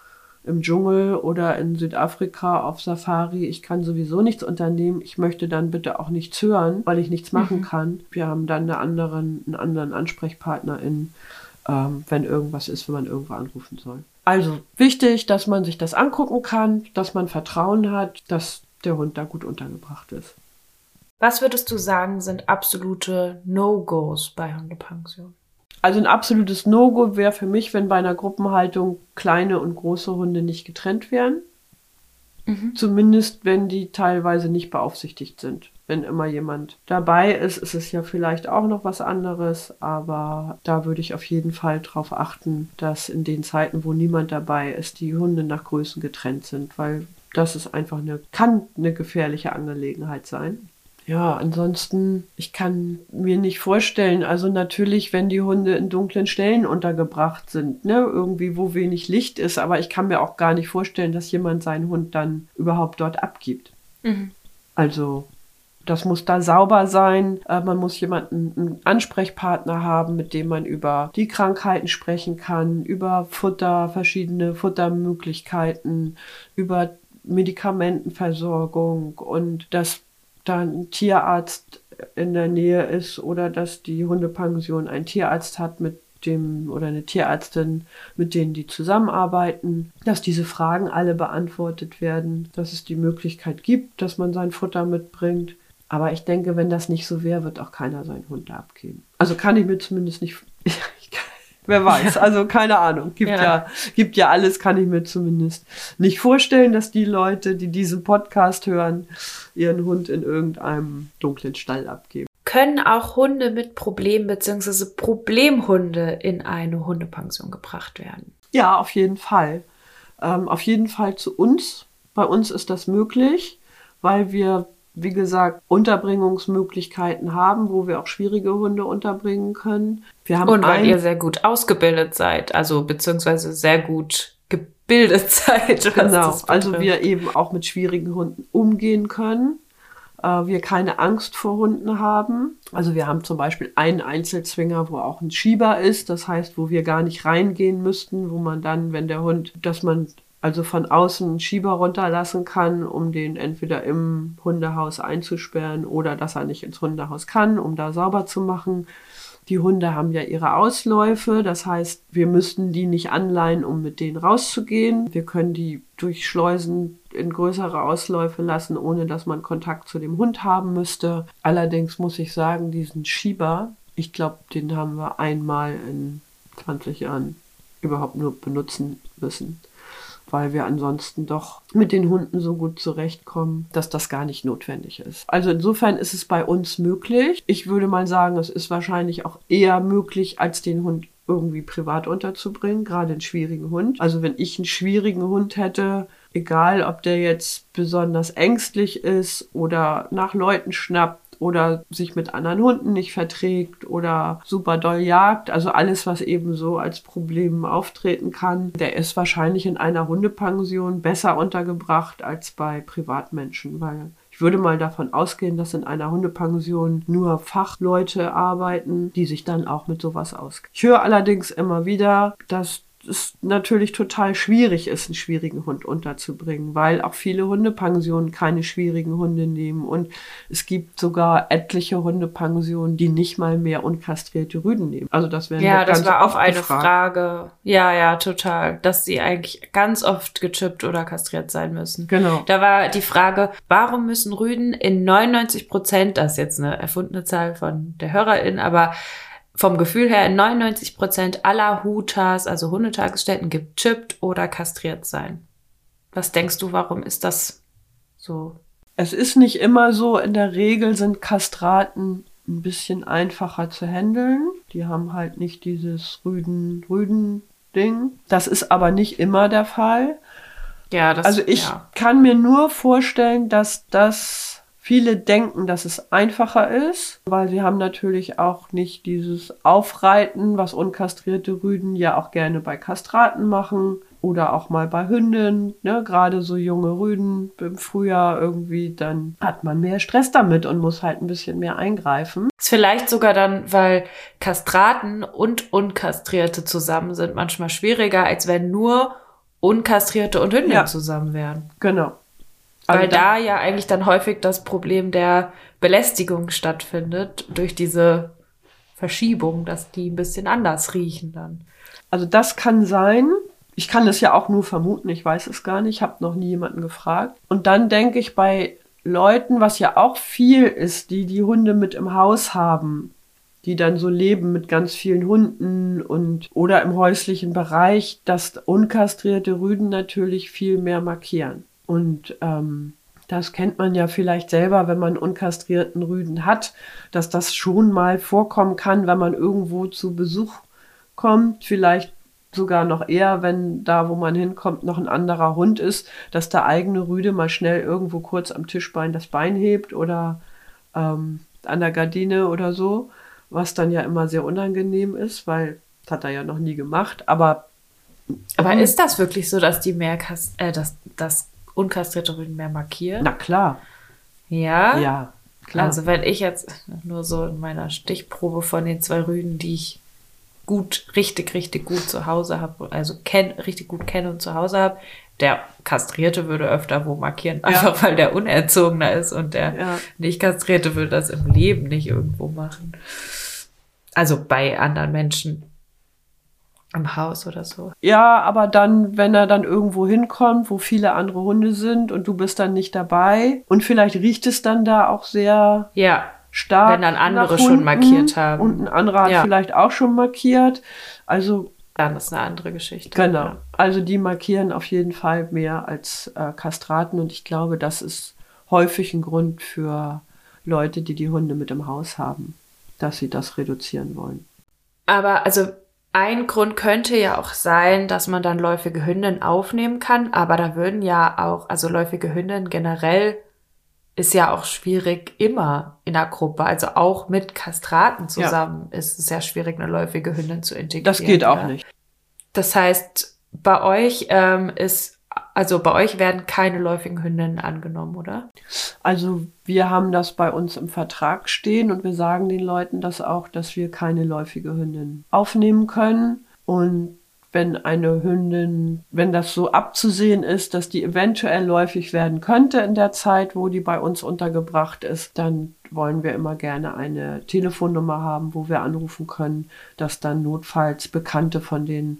im Dschungel oder in Südafrika auf Safari. Ich kann sowieso nichts unternehmen. Ich möchte dann bitte auch nichts hören, weil ich nichts machen mhm. kann. Wir haben dann eine anderen, einen anderen Ansprechpartner in, ähm, wenn irgendwas ist, wenn man irgendwo anrufen soll. Also wichtig, dass man sich das angucken kann, dass man Vertrauen hat, dass der Hund da gut untergebracht ist. Was würdest du sagen, sind absolute No-Gos bei Hundepension? Also ein absolutes No-Go wäre für mich, wenn bei einer Gruppenhaltung kleine und große Hunde nicht getrennt wären. Mhm. Zumindest wenn die teilweise nicht beaufsichtigt sind. Wenn immer jemand dabei ist, ist es ja vielleicht auch noch was anderes, aber da würde ich auf jeden Fall darauf achten, dass in den Zeiten, wo niemand dabei ist, die Hunde nach Größen getrennt sind, weil das ist einfach eine, kann eine gefährliche Angelegenheit sein. Ja, ansonsten, ich kann mir nicht vorstellen, also natürlich, wenn die Hunde in dunklen Stellen untergebracht sind, ne, irgendwie, wo wenig Licht ist, aber ich kann mir auch gar nicht vorstellen, dass jemand seinen Hund dann überhaupt dort abgibt. Mhm. Also, das muss da sauber sein. Äh, man muss jemanden, einen Ansprechpartner haben, mit dem man über die Krankheiten sprechen kann, über Futter, verschiedene Futtermöglichkeiten, über Medikamentenversorgung und das da ein Tierarzt in der Nähe ist oder dass die Hundepension einen Tierarzt hat mit dem oder eine Tierärztin, mit denen die zusammenarbeiten, dass diese Fragen alle beantwortet werden, dass es die Möglichkeit gibt, dass man sein Futter mitbringt. Aber ich denke, wenn das nicht so wäre, wird auch keiner seinen Hund abgeben. Also kann ich mir zumindest nicht, [LAUGHS] Wer weiß, also keine Ahnung. Gibt ja. ja. gibt ja alles, kann ich mir zumindest nicht vorstellen, dass die Leute, die diesen Podcast hören, ihren Hund in irgendeinem dunklen Stall abgeben. Können auch Hunde mit Problemen bzw. Problemhunde in eine Hundepension gebracht werden? Ja, auf jeden Fall. Ähm, auf jeden Fall zu uns. Bei uns ist das möglich, weil wir wie gesagt, Unterbringungsmöglichkeiten haben, wo wir auch schwierige Hunde unterbringen können. Wir haben Und weil ihr sehr gut ausgebildet seid, also beziehungsweise sehr gut gebildet [LAUGHS] seid. Genau, also wir eben auch mit schwierigen Hunden umgehen können. Äh, wir keine Angst vor Hunden haben. Also wir haben zum Beispiel einen Einzelzwinger, wo auch ein Schieber ist, das heißt, wo wir gar nicht reingehen müssten, wo man dann, wenn der Hund, dass man also von außen einen Schieber runterlassen kann, um den entweder im Hundehaus einzusperren oder dass er nicht ins Hundehaus kann, um da sauber zu machen. Die Hunde haben ja ihre Ausläufe, das heißt, wir müssten die nicht anleihen, um mit denen rauszugehen. Wir können die durch Schleusen in größere Ausläufe lassen, ohne dass man Kontakt zu dem Hund haben müsste. Allerdings muss ich sagen, diesen Schieber, ich glaube, den haben wir einmal in 20 Jahren überhaupt nur benutzen müssen weil wir ansonsten doch mit den Hunden so gut zurechtkommen, dass das gar nicht notwendig ist. Also insofern ist es bei uns möglich. Ich würde mal sagen, es ist wahrscheinlich auch eher möglich, als den Hund irgendwie privat unterzubringen, gerade einen schwierigen Hund. Also wenn ich einen schwierigen Hund hätte, egal ob der jetzt besonders ängstlich ist oder nach Leuten schnappt oder sich mit anderen Hunden nicht verträgt oder super doll jagt. Also alles, was eben so als Problem auftreten kann. Der ist wahrscheinlich in einer Hundepension besser untergebracht als bei Privatmenschen, weil ich würde mal davon ausgehen, dass in einer Hundepension nur Fachleute arbeiten, die sich dann auch mit sowas auskennen. Ich höre allerdings immer wieder, dass es natürlich total schwierig ist, einen schwierigen Hund unterzubringen, weil auch viele Hundepensionen keine schwierigen Hunde nehmen. Und es gibt sogar etliche Hundepensionen, die nicht mal mehr unkastrierte Rüden nehmen. Also das wäre Ja, das war auch eine gefragt. Frage. Ja, ja, total. Dass sie eigentlich ganz oft gechippt oder kastriert sein müssen. Genau. Da war die Frage, warum müssen Rüden in 99 Prozent, das ist jetzt eine erfundene Zahl von der Hörerin, aber vom Gefühl her in 99 Prozent aller Hutas, also Hundetagesstätten, gechippt oder kastriert sein. Was denkst du, warum ist das so? Es ist nicht immer so. In der Regel sind Kastraten ein bisschen einfacher zu handeln. Die haben halt nicht dieses Rüden-Rüden-Ding. Das ist aber nicht immer der Fall. Ja, das, also ich ja. kann mir nur vorstellen, dass das Viele denken, dass es einfacher ist, weil sie haben natürlich auch nicht dieses Aufreiten, was unkastrierte Rüden ja auch gerne bei Kastraten machen oder auch mal bei Hünden, ne? gerade so junge Rüden im Frühjahr irgendwie, dann hat man mehr Stress damit und muss halt ein bisschen mehr eingreifen. Ist vielleicht sogar dann, weil Kastraten und Unkastrierte zusammen sind, manchmal schwieriger, als wenn nur Unkastrierte und Hündin ja. zusammen wären. Genau. Weil also da ja eigentlich dann häufig das Problem der Belästigung stattfindet durch diese Verschiebung, dass die ein bisschen anders riechen dann. Also das kann sein. Ich kann es ja auch nur vermuten, ich weiß es gar nicht, habe noch nie jemanden gefragt. Und dann denke ich bei Leuten, was ja auch viel ist, die die Hunde mit im Haus haben, die dann so leben mit ganz vielen Hunden und oder im häuslichen Bereich, dass unkastrierte Rüden natürlich viel mehr markieren. Und ähm, das kennt man ja vielleicht selber, wenn man unkastrierten Rüden hat, dass das schon mal vorkommen kann, wenn man irgendwo zu Besuch kommt, vielleicht sogar noch eher, wenn da, wo man hinkommt, noch ein anderer Hund ist, dass der eigene Rüde mal schnell irgendwo kurz am Tischbein das Bein hebt oder ähm, an der Gardine oder so, was dann ja immer sehr unangenehm ist, weil das hat er ja noch nie gemacht. Aber aber ist das wirklich so, dass die mehr äh, dass, dass unkastrierte Rüden mehr markieren? Na klar. Ja? Ja, klar. Also wenn ich jetzt nur so in meiner Stichprobe von den zwei Rüden, die ich gut, richtig, richtig gut zu Hause habe, also kenn, richtig gut kenne und zu Hause habe, der Kastrierte würde öfter wo markieren, ja. einfach weil der unerzogener ist und der ja. nicht Kastrierte würde das im Leben nicht irgendwo machen. Also bei anderen Menschen im Haus oder so. Ja, aber dann, wenn er dann irgendwo hinkommt, wo viele andere Hunde sind und du bist dann nicht dabei und vielleicht riecht es dann da auch sehr ja. stark. Wenn dann andere schon markiert haben. Und ein anderer hat Ja. vielleicht auch schon markiert. Also Dann ist eine andere Geschichte. Genau. Ja. Also die markieren auf jeden Fall mehr als äh, Kastraten und ich glaube, das ist häufig ein Grund für Leute, die die Hunde mit im Haus haben, dass sie das reduzieren wollen. Aber also ein Grund könnte ja auch sein, dass man dann läufige Hündinnen aufnehmen kann, aber da würden ja auch, also läufige Hündinnen generell ist ja auch schwierig immer in der Gruppe, also auch mit Kastraten zusammen ist es ja schwierig, eine läufige Hündin zu integrieren. Das geht auch oder? nicht. Das heißt, bei euch ähm, ist, also bei euch werden keine läufigen Hündinnen angenommen, oder? Also wir haben das bei uns im Vertrag stehen und wir sagen den Leuten das auch, dass wir keine läufige Hündin aufnehmen können. Und wenn eine Hündin, wenn das so abzusehen ist, dass die eventuell läufig werden könnte in der Zeit, wo die bei uns untergebracht ist, dann wollen wir immer gerne eine Telefonnummer haben, wo wir anrufen können, dass dann notfalls Bekannte von den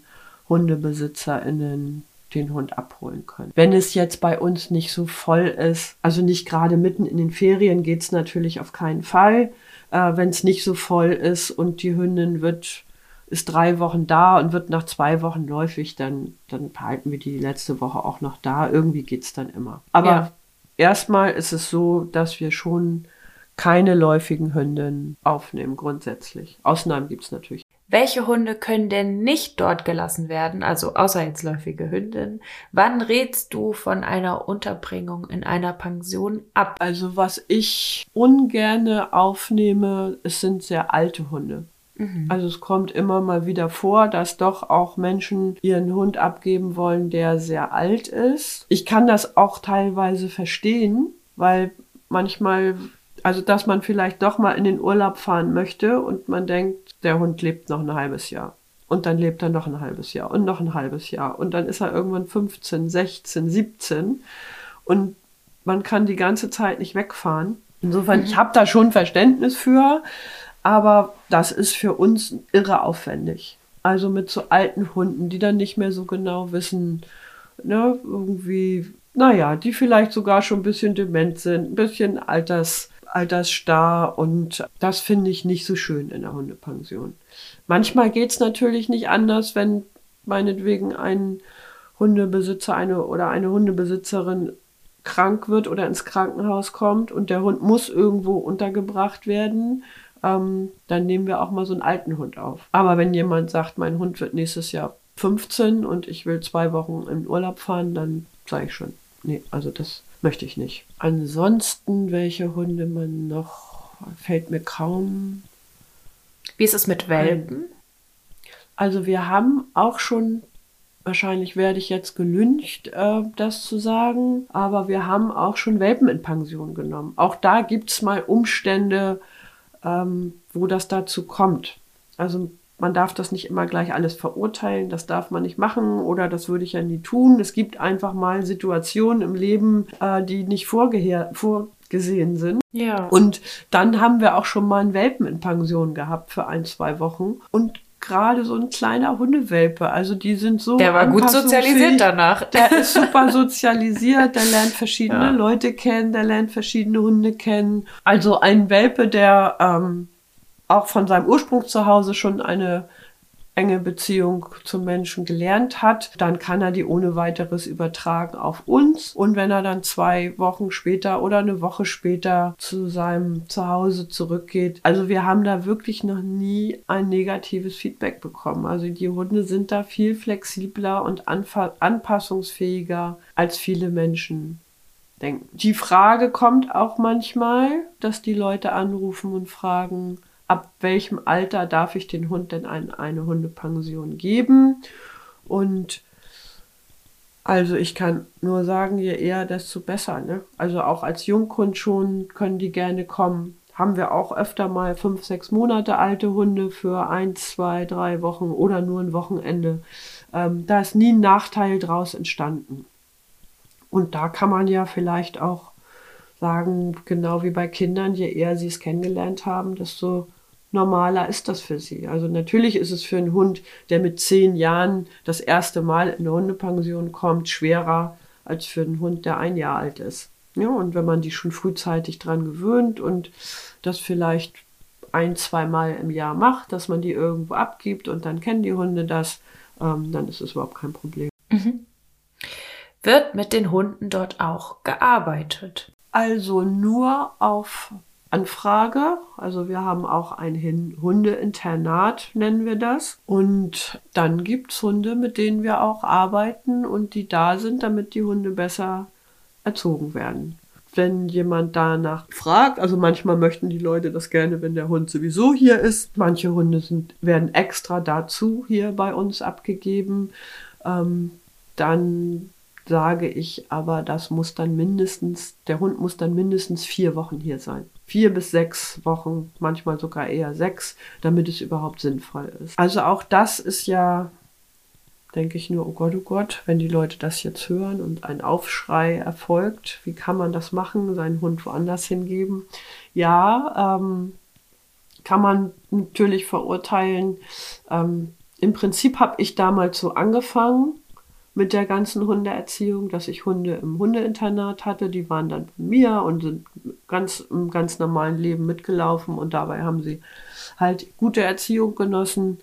HundebesitzerInnen den Hund abholen können. Wenn es jetzt bei uns nicht so voll ist, also nicht gerade mitten in den Ferien geht es natürlich auf keinen Fall. Äh, Wenn es nicht so voll ist und die Hündin wird ist drei Wochen da und wird nach zwei Wochen läufig, dann, dann behalten wir die letzte Woche auch noch da. Irgendwie geht's dann immer. Aber Ja. erstmal ist es so, dass wir schon keine läufigen Hündinnen aufnehmen, grundsätzlich. Ausnahmen gibt's natürlich. Welche Hunde können denn nicht dort gelassen werden, also außer jetzt läufige Hündinnen? Wann rätst du von einer Unterbringung in einer Pension ab? Also was ich ungerne aufnehme, es sind sehr alte Hunde. Also es kommt immer mal wieder vor, dass doch auch Menschen ihren Hund abgeben wollen, der sehr alt ist. Ich kann das auch teilweise verstehen, weil manchmal, also dass man vielleicht doch mal in den Urlaub fahren möchte und man denkt, der Hund lebt noch ein halbes Jahr. Und dann lebt er noch ein halbes Jahr und noch ein halbes Jahr. Und dann ist er irgendwann 15, 16, 17. Und man kann die ganze Zeit nicht wegfahren. Insofern, ich habe da schon Verständnis für, aber das ist für uns irre aufwendig. Also mit so alten Hunden, die dann nicht mehr so genau wissen, ne, irgendwie, naja, die vielleicht sogar schon ein bisschen dement sind, ein bisschen alters, altersstarr und das finde ich nicht so schön in der Hundepension. Manchmal geht es natürlich nicht anders, wenn meinetwegen ein Hundebesitzer eine oder eine Hundebesitzerin krank wird oder ins Krankenhaus kommt und der Hund muss irgendwo untergebracht werden, ähm, dann nehmen wir auch mal so einen alten Hund auf. Aber wenn jemand sagt, mein Hund wird nächstes Jahr 15 und ich will zwei Wochen in Urlaub fahren, dann sage ich schon, nee, also das möchte ich nicht. Ansonsten, welche Hunde man noch, fällt mir kaum Wie ist es mit Welpen? Also wir haben auch schon, wahrscheinlich werde ich jetzt gelüncht, äh, das zu sagen, aber wir haben auch schon Welpen in Pension genommen. Auch da gibt's mal Umstände, ähm, wo das dazu kommt. Also man darf das nicht immer gleich alles verurteilen, das darf man nicht machen oder das würde ich ja nie tun. Es gibt einfach mal Situationen im Leben, äh, die nicht vorgeher vorgesehen sind. Ja. Und dann haben wir auch schon mal einen Welpen in Pension gehabt für ein, zwei Wochen. Und gerade so ein kleiner Hundewelpe, also die sind so. Der war gut sozialisiert danach. Der ist super sozialisiert, der lernt verschiedene Ja. Leute kennen, der lernt verschiedene Hunde kennen. Also ein Welpe, der ähm, auch von seinem Ursprung zu Hause schon eine enge Beziehung zum Menschen gelernt hat, dann kann er die ohne weiteres übertragen auf uns. Und wenn er dann zwei Wochen später oder eine Woche später zu seinem Zuhause zurückgeht, also wir haben da wirklich noch nie ein negatives Feedback bekommen. Also die Hunde sind da viel flexibler und anpassungsfähiger als viele Menschen denken. Die Frage kommt auch manchmal, dass die Leute anrufen und fragen, ab welchem Alter darf ich den Hund denn an eine Hundepension geben? Und also ich kann nur sagen, je eher, desto besser. Ne? Also auch als Junghund schon können die gerne kommen. Haben wir auch öfter mal fünf, sechs Monate alte Hunde für ein, zwei, drei Wochen oder nur ein Wochenende. Ähm, da ist nie ein Nachteil draus entstanden. Und da kann man ja vielleicht auch sagen, genau wie bei Kindern, je eher sie es kennengelernt haben, desto normaler ist das für sie. Also natürlich ist es für einen Hund, der mit zehn Jahren das erste Mal in eine Hundepension kommt, schwerer als für einen Hund, der ein Jahr alt ist. Ja, und wenn man die schon frühzeitig dran gewöhnt und das vielleicht ein, zweimal im Jahr macht, dass man die irgendwo abgibt und dann kennen die Hunde das, ähm, dann ist es überhaupt kein Problem. Mhm. Wird mit den Hunden dort auch gearbeitet? Also nur auf Anfrage. Also wir haben auch ein Hundeinternat, nennen wir das. Und dann gibt es Hunde, mit denen wir auch arbeiten und die da sind, damit die Hunde besser erzogen werden. Wenn jemand danach fragt, also manchmal möchten die Leute das gerne, wenn der Hund sowieso hier ist. Manche Hunde sind, werden extra dazu hier bei uns abgegeben. Ähm, dann sage ich aber, das muss dann mindestens, der Hund muss dann mindestens vier Wochen hier sein. Vier bis sechs Wochen, manchmal sogar eher sechs, damit es überhaupt sinnvoll ist. Also auch das ist ja, denke ich nur, oh Gott, oh Gott, wenn die Leute das jetzt hören und ein Aufschrei erfolgt, wie kann man das machen, seinen Hund woanders hingeben? Ja, ähm, kann man natürlich verurteilen. Ähm, Im Prinzip habe ich damals so angefangen mit der ganzen Hundeerziehung, dass ich Hunde im Hundeinternat hatte. Die waren dann bei mir und sind ganz im ganz normalen Leben mitgelaufen und dabei haben sie halt gute Erziehung genossen.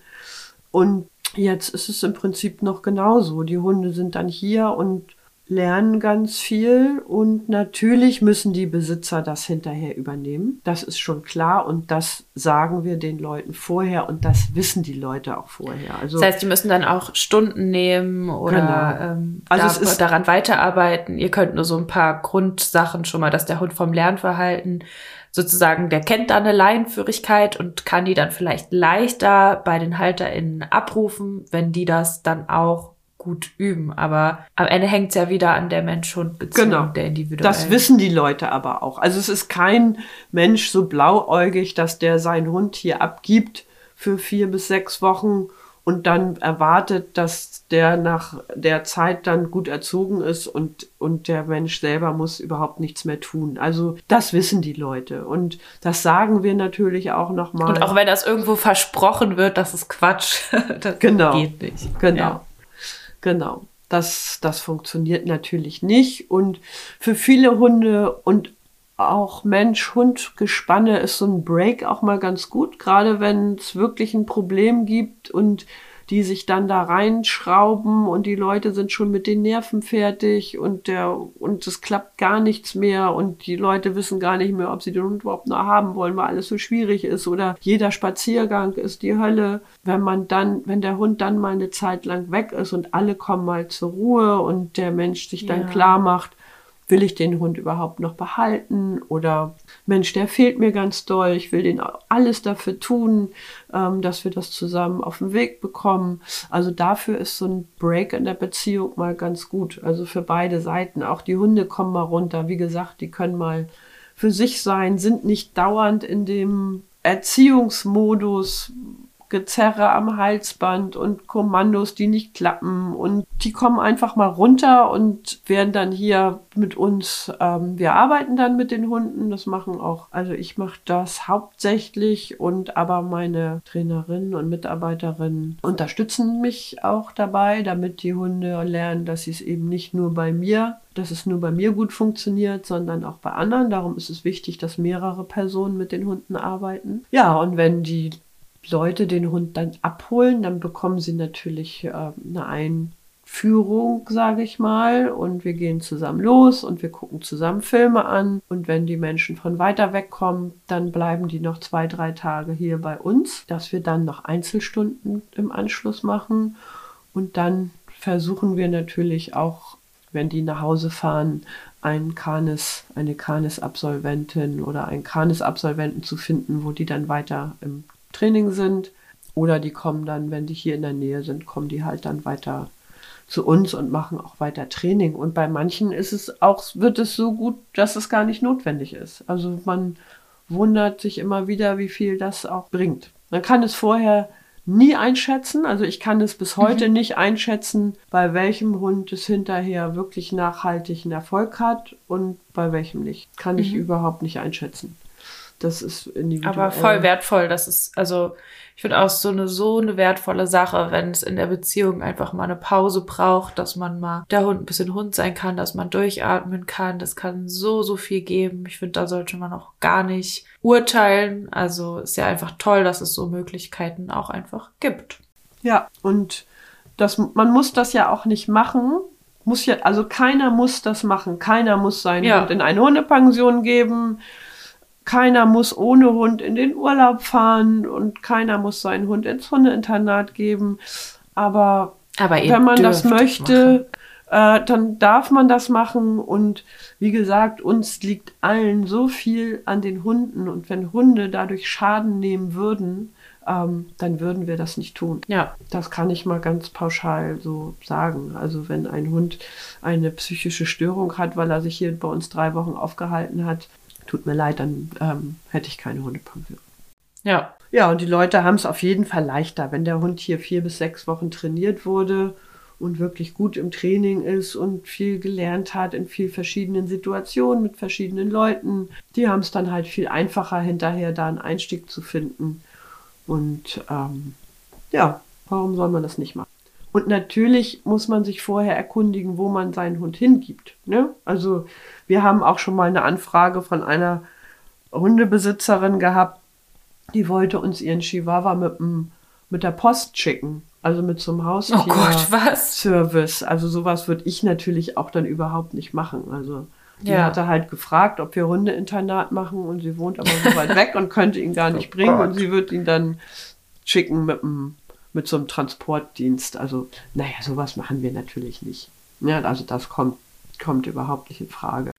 Und jetzt ist es im Prinzip noch genauso. Die Hunde sind dann hier und lernen ganz viel und natürlich müssen die Besitzer das hinterher übernehmen. Das ist schon klar und das sagen wir den Leuten vorher und das wissen die Leute auch vorher. Also, das heißt, die müssen dann auch Stunden nehmen oder genau. ähm, also da, daran weiterarbeiten. Ihr könnt nur so ein paar Grundsachen schon mal, dass der Hund vom Lernverhalten sozusagen, der kennt da eine Leinenführigkeit und kann die dann vielleicht leichter bei den HalterInnen abrufen, wenn die das dann auch gut üben. Aber am Ende hängt es ja wieder an der Mensch-Hund-Beziehung, genau. der individuellen. Das wissen die Leute aber auch. Also es ist kein Mensch so blauäugig, dass der seinen Hund hier abgibt für vier bis sechs Wochen und dann erwartet, dass der nach der Zeit dann gut erzogen ist und, und der Mensch selber muss überhaupt nichts mehr tun. Also das wissen die Leute und das sagen wir natürlich auch nochmal. Und auch wenn das irgendwo versprochen wird, das ist Quatsch. [LAUGHS] das genau. geht nicht. Genau. Ja. Genau. Das, das funktioniert natürlich nicht. Und für viele Hunde und auch Mensch-Hund-Gespanne ist so ein Break auch mal ganz gut, gerade wenn es wirklich ein Problem gibt und die sich dann da reinschrauben und die Leute sind schon mit den Nerven fertig und der und es klappt gar nichts mehr und die Leute wissen gar nicht mehr, ob sie den Hund überhaupt noch haben wollen, weil alles so schwierig ist oder jeder Spaziergang ist die Hölle. Wenn man dann, wenn der Hund dann mal eine Zeit lang weg ist und alle kommen mal zur Ruhe und der Mensch sich dann ja. klar macht, will ich den Hund überhaupt noch behalten oder Mensch, der fehlt mir ganz doll, ich will den alles dafür tun, ähm, dass wir das zusammen auf den Weg bekommen. Also dafür ist so ein Break in der Beziehung mal ganz gut. Also für beide Seiten. Auch die Hunde kommen mal runter. Wie gesagt, die können mal für sich sein, sind nicht dauernd in dem Erziehungsmodus, Gezerre am Halsband und Kommandos, die nicht klappen. Und die kommen einfach mal runter und werden dann hier mit uns, ähm, wir arbeiten dann mit den Hunden. Das machen auch, also ich mache das hauptsächlich und aber meine Trainerinnen und Mitarbeiterinnen unterstützen mich auch dabei, damit die Hunde lernen, dass sie es eben nicht nur bei mir dass es nur bei mir gut funktioniert, sondern auch bei anderen. Darum ist es wichtig, dass mehrere Personen mit den Hunden arbeiten. Ja, und wenn die Leute den Hund dann abholen, dann bekommen sie natürlich äh, eine Einführung, sage ich mal, und wir gehen zusammen los und wir gucken zusammen Filme an. Und wenn die Menschen von weiter weg kommen, dann bleiben die noch zwei, drei Tage hier bei uns, dass wir dann noch Einzelstunden im Anschluss machen. Und dann versuchen wir natürlich auch, wenn die nach Hause fahren, ein Kanis, eine Kanis-Absolventin oder einen Kanis-Absolventen zu finden, wo die dann weiter im Training sind. Oder die kommen dann, wenn die hier in der Nähe sind, kommen die halt dann weiter zu uns und machen auch weiter Training. Und bei manchen ist es auch, wird es so gut, dass es gar nicht notwendig ist. Also man wundert sich immer wieder, wie viel das auch bringt. Man kann es vorher nie einschätzen. Also ich kann es bis heute mhm. nicht einschätzen, bei welchem Hund es hinterher wirklich nachhaltigen Erfolg hat und bei welchem nicht. Kann mhm. ich überhaupt nicht einschätzen. Das ist individuell. Aber voll wertvoll. Das ist, also, ich finde auch so eine, so eine wertvolle Sache, wenn es in der Beziehung einfach mal eine Pause braucht, dass man mal der Hund ein bisschen Hund sein kann, dass man durchatmen kann. Das kann so, so viel geben. Ich finde, da sollte man auch gar nicht urteilen. Also, ist ja einfach toll, dass es so Möglichkeiten auch einfach gibt. Ja, und das, man muss das ja auch nicht machen. Muss ja, also keiner muss das machen. Keiner muss seinen Ja. Hund in eine Hundepension geben. Keiner muss ohne Hund in den Urlaub fahren und keiner muss seinen Hund ins Hundeinternat geben. Aber Aber wenn man das möchte, äh, dann darf man das machen. Und wie gesagt, uns liegt allen so viel an den Hunden. Und wenn Hunde dadurch Schaden nehmen würden, ähm, dann würden wir das nicht tun. Ja, Das kann ich mal ganz pauschal so sagen. Also wenn ein Hund eine psychische Störung hat, weil er sich hier bei uns drei Wochen aufgehalten hat, tut mir leid, dann ähm, hätte ich keine Hundepension. ja, Ja, und die Leute haben es auf jeden Fall leichter, wenn der Hund hier vier bis sechs Wochen trainiert wurde und wirklich gut im Training ist und viel gelernt hat in viel verschiedenen Situationen mit verschiedenen Leuten. Die haben es dann halt viel einfacher hinterher, da einen Einstieg zu finden. Und ähm, ja, warum soll man das nicht machen? Und natürlich muss man sich vorher erkundigen, wo man seinen Hund hingibt. Ne? Also wir haben auch schon mal eine Anfrage von einer Hundebesitzerin gehabt, die wollte uns ihren Chihuahua mit, dem, mit der Post schicken. Also mit so einem Haustier. Oh. Also sowas würde ich natürlich auch dann überhaupt nicht machen. Also die Ja. hatte halt gefragt, ob wir Hundeinternat machen und sie wohnt aber so weit weg und könnte ihn gar [LAUGHS] nicht Oh bringen Gott. und sie wird ihn dann schicken mit, dem, mit so einem Transportdienst. Also naja, sowas machen wir natürlich nicht. Ja, also das kommt, kommt überhaupt nicht in Frage.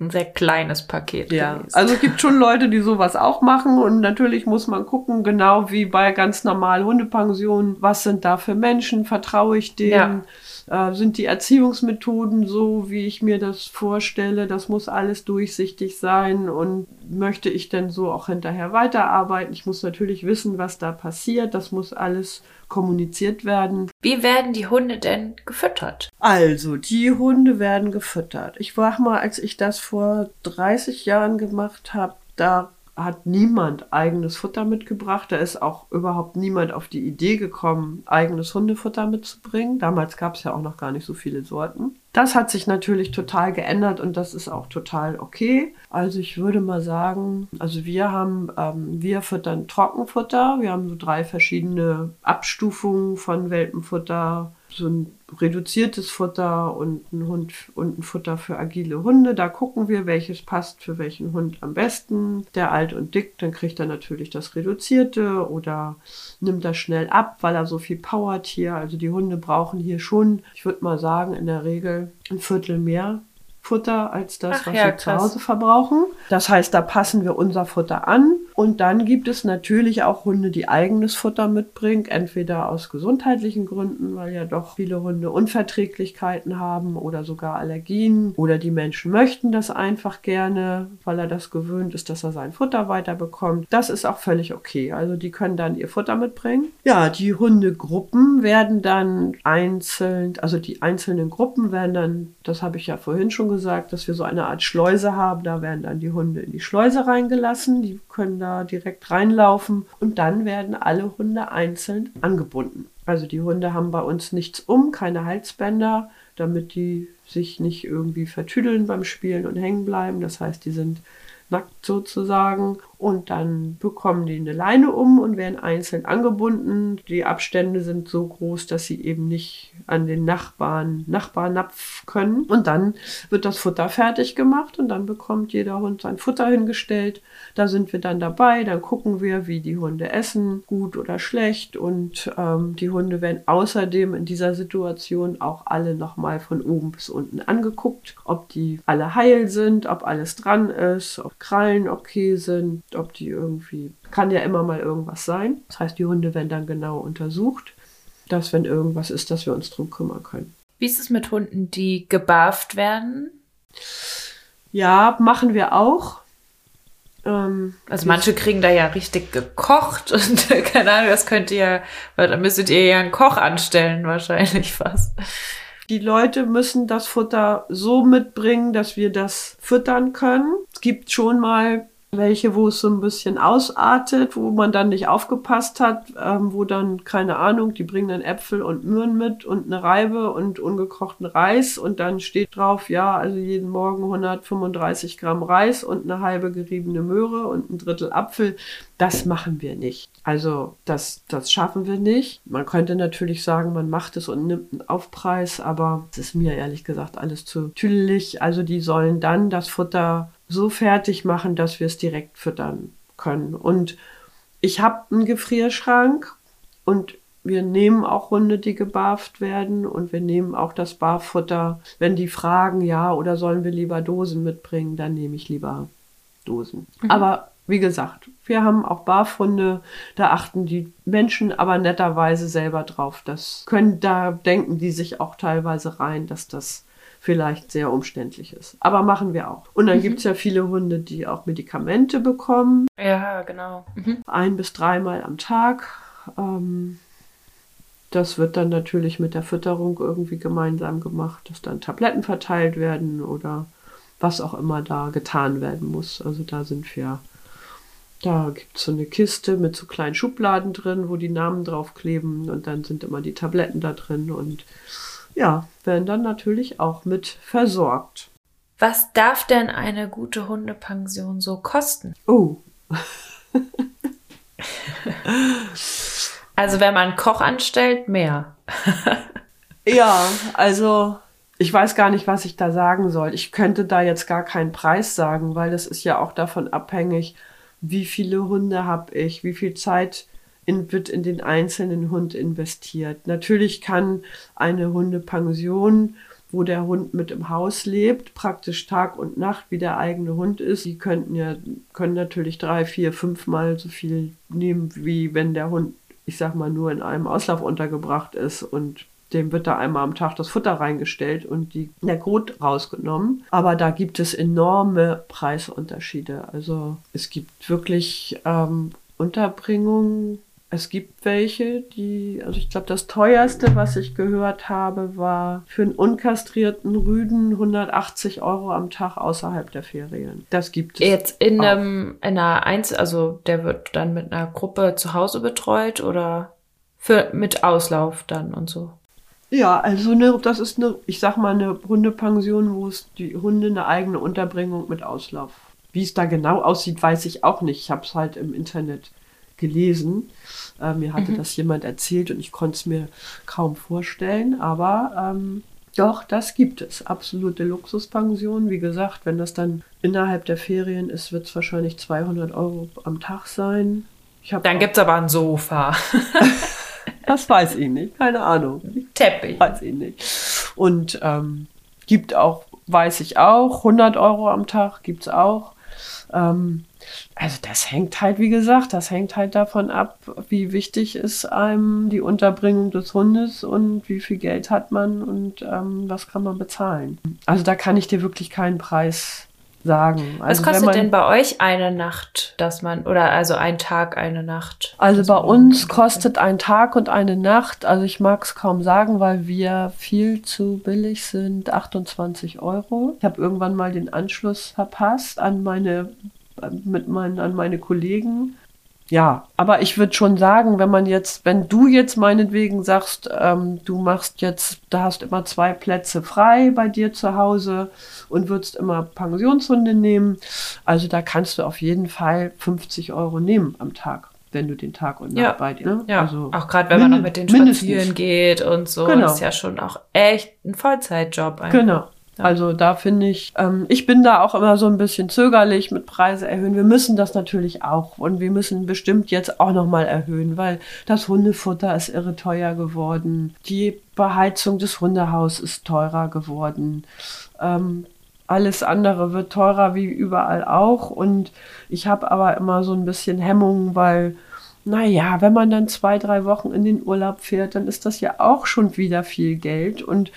Ein sehr kleines Paket. Ja, gewesen. also es gibt schon Leute, die sowas auch machen und natürlich muss man gucken, genau wie bei ganz normalen Hundepensionen, was sind da für Menschen, vertraue ich denen, äh, sind die Erziehungsmethoden so, wie ich mir das vorstelle, das muss alles durchsichtig sein und möchte ich denn so auch hinterher weiterarbeiten? Ich muss natürlich wissen, was da passiert, das muss alles kommuniziert werden. Wie werden die Hunde denn gefüttert? Also, die Hunde werden gefüttert. Ich war mal, als ich das vor 30 Jahren gemacht habe, da hat niemand eigenes Futter mitgebracht. Da ist auch überhaupt niemand auf die Idee gekommen, eigenes Hundefutter mitzubringen. Damals gab es ja auch noch gar nicht so viele Sorten. Das hat sich natürlich total geändert und das ist auch total okay. Also ich würde mal sagen, also wir haben, ähm, wir füttern Trockenfutter. Wir haben so drei verschiedene Abstufungen von Welpenfutter, so ein reduziertes Futter und ein Hund und ein Futter für agile Hunde. Da gucken wir, welches passt für welchen Hund am besten. Der alt und dick, dann kriegt er natürlich das reduzierte oder nimmt das schnell ab, weil er so viel Power hat hier. Also die Hunde brauchen hier schon, ich würde mal sagen, in der Regel ein Viertel mehr Futter als das, Ach was ja, wir zu krass. Hause verbrauchen. Das heißt, da passen wir unser Futter an. Und dann gibt es natürlich auch Hunde, die eigenes Futter mitbringen, entweder aus gesundheitlichen Gründen, weil ja doch viele Hunde Unverträglichkeiten haben oder sogar Allergien. Oder die Menschen möchten das einfach gerne, weil er das gewöhnt ist, dass er sein Futter weiterbekommt. Das ist auch völlig okay. Also die können dann ihr Futter mitbringen. Ja, die Hundegruppen werden dann einzeln, also die einzelnen Gruppen werden dann, das habe ich ja vorhin schon gesagt, dass wir so eine Art Schleuse haben. Da werden dann die Hunde in die Schleuse reingelassen. Die können da direkt reinlaufen. Und dann werden alle Hunde einzeln angebunden. Also die Hunde haben bei uns nichts um, keine Halsbänder, damit die sich nicht irgendwie vertüdeln beim Spielen und hängen bleiben. Das heißt, die sind nackt sozusagen. Und dann bekommen die eine Leine um und werden einzeln angebunden. Die Abstände sind so groß, dass sie eben nicht an den Nachbarn, Nachbarnapf können. Und dann wird das Futter fertig gemacht und dann bekommt jeder Hund sein Futter hingestellt. Da sind wir dann dabei, dann gucken wir, wie die Hunde essen, gut oder schlecht. Und ähm, die Hunde werden außerdem in dieser Situation auch alle nochmal von oben bis unten angeguckt, ob die alle heil sind, ob alles dran ist, ob Krallen okay sind, ob die irgendwie, kann ja immer mal irgendwas sein. Das heißt, die Hunde werden dann genau untersucht, dass wenn irgendwas ist, dass wir uns drum kümmern können. Wie ist es mit Hunden, die gebarft werden? Ja, machen wir auch. Ähm, Also manche kriegen da ja richtig gekocht und [LAUGHS] keine Ahnung, das könnt ihr, weil da müsstet ihr ja einen Koch anstellen wahrscheinlich fast. Die Leute müssen das Futter so mitbringen, dass wir das füttern können. Es gibt schon mal welche, wo es so ein bisschen ausartet, wo man dann nicht aufgepasst hat, ähm, wo dann, keine Ahnung, die bringen dann Äpfel und Möhren mit und eine Reibe und ungekochten Reis und dann steht drauf, ja, also jeden Morgen 135 Gramm Reis und eine halbe geriebene Möhre und ein Drittel Apfel. Das machen wir nicht. Also das, das schaffen wir nicht. Man könnte natürlich sagen, man macht es und nimmt einen Aufpreis, aber es ist mir ehrlich gesagt alles zu tüdelig. Also die sollen dann das Futter so fertig machen, dass wir es direkt füttern können. Und ich habe einen Gefrierschrank und wir nehmen auch Hunde, die gebarft werden und wir nehmen auch das Barfutter. Wenn die fragen, ja, oder sollen wir lieber Dosen mitbringen, dann nehme ich lieber Dosen. Mhm. Aber wie gesagt, wir haben auch Barfunde, da achten die Menschen aber netterweise selber drauf. Das können, da denken die sich auch teilweise rein, dass das vielleicht sehr umständlich ist. Aber machen wir auch. Und dann mhm. gibt es ja viele Hunde, die auch Medikamente bekommen. Ja, genau. Mhm. Ein bis dreimal am Tag. Ähm, das wird dann natürlich mit der Fütterung irgendwie gemeinsam gemacht, dass dann Tabletten verteilt werden oder was auch immer da getan werden muss. Also da sind wir. Da gibt es so eine Kiste mit so kleinen Schubladen drin, wo die Namen draufkleben und dann sind immer die Tabletten da drin und ja, werden dann natürlich auch mit versorgt. Was darf denn eine gute Hundepension so kosten? Oh. [LAUGHS] also wenn man Koch anstellt, mehr. [LAUGHS] ja, also ich weiß gar nicht, was ich da sagen soll. Ich könnte da jetzt gar keinen Preis sagen, weil das ist ja auch davon abhängig, wie viele Hunde habe ich, wie viel Zeit in, wird in den einzelnen Hund investiert. Natürlich kann eine Hundepension, wo der Hund mit im Haus lebt, praktisch Tag und Nacht wie der eigene Hund ist, die könnten ja, können natürlich drei, vier, fünfmal so viel nehmen, wie wenn der Hund, ich sag mal, nur in einem Auslauf untergebracht ist und dem wird da einmal am Tag das Futter reingestellt und die, der Kot rausgenommen. Aber da gibt es enorme Preisunterschiede. Also es gibt wirklich ähm, Unterbringungen, es gibt welche, die, also ich glaube, das teuerste, was ich gehört habe, war für einen unkastrierten Rüden 180 Euro am Tag außerhalb der Ferien. Das gibt es. Jetzt in, einem, in einer Einzel, also der wird dann mit einer Gruppe zu Hause betreut oder für, mit Auslauf dann und so? Ja, also eine, das ist eine, ich sag mal, eine Hundepension, wo es die Hunde eine eigene Unterbringung mit Auslauf. Wie es da genau aussieht, weiß ich auch nicht. Ich habe es halt im Internet gelesen. Äh, mir hatte mhm. das jemand erzählt und ich konnte es mir kaum vorstellen, aber ähm, doch, das gibt es. Absolute Luxuspension. Wie gesagt, wenn das dann innerhalb der Ferien ist, wird es wahrscheinlich 200 Euro am Tag sein. dann gibt es aber ein Sofa. [LAUGHS] das weiß ich nicht. Keine Ahnung. Teppich. Weiß ich nicht. Und ähm, gibt auch, weiß ich auch, 100 Euro am Tag gibt es auch. Ähm, also das hängt halt, wie gesagt, das hängt halt davon ab, wie wichtig ist einem die Unterbringung des Hundes und wie viel Geld hat man und ähm, was kann man bezahlen. Also da kann ich dir wirklich keinen Preis sagen. Also was kostet man, denn bei euch eine Nacht, dass man, oder also ein Tag, eine Nacht? Also bei uns kostet ein Tag und eine Nacht, also ich mag es kaum sagen, weil wir viel zu billig sind, 28 Euro. Ich habe irgendwann mal den Anschluss verpasst an meine mit meinen, an meine Kollegen. Ja, aber ich würde schon sagen, wenn man jetzt, wenn du jetzt meinetwegen sagst, ähm, du machst jetzt, da hast immer zwei Plätze frei bei dir zu Hause und würdest immer Pensionshunde nehmen, also da kannst du auf jeden Fall 50 Euro nehmen am Tag wenn du den Tag und Nacht ja, bei dir. Ne? Ja, also auch gerade wenn man noch mit den Spazieren geht und so, genau. ist ja schon auch echt ein Vollzeitjob. Einfach. Genau, also da finde ich, ähm, ich bin da auch immer so ein bisschen zögerlich mit Preise erhöhen. Wir müssen das natürlich auch und wir müssen bestimmt jetzt auch nochmal erhöhen, weil das Hundefutter ist irre teuer geworden. Die Beheizung des Hundehauses ist teurer geworden. Ähm, alles andere wird teurer wie überall auch und ich habe aber immer so ein bisschen Hemmungen, weil naja, wenn man dann zwei, drei Wochen in den Urlaub fährt, dann ist das ja auch schon wieder viel Geld und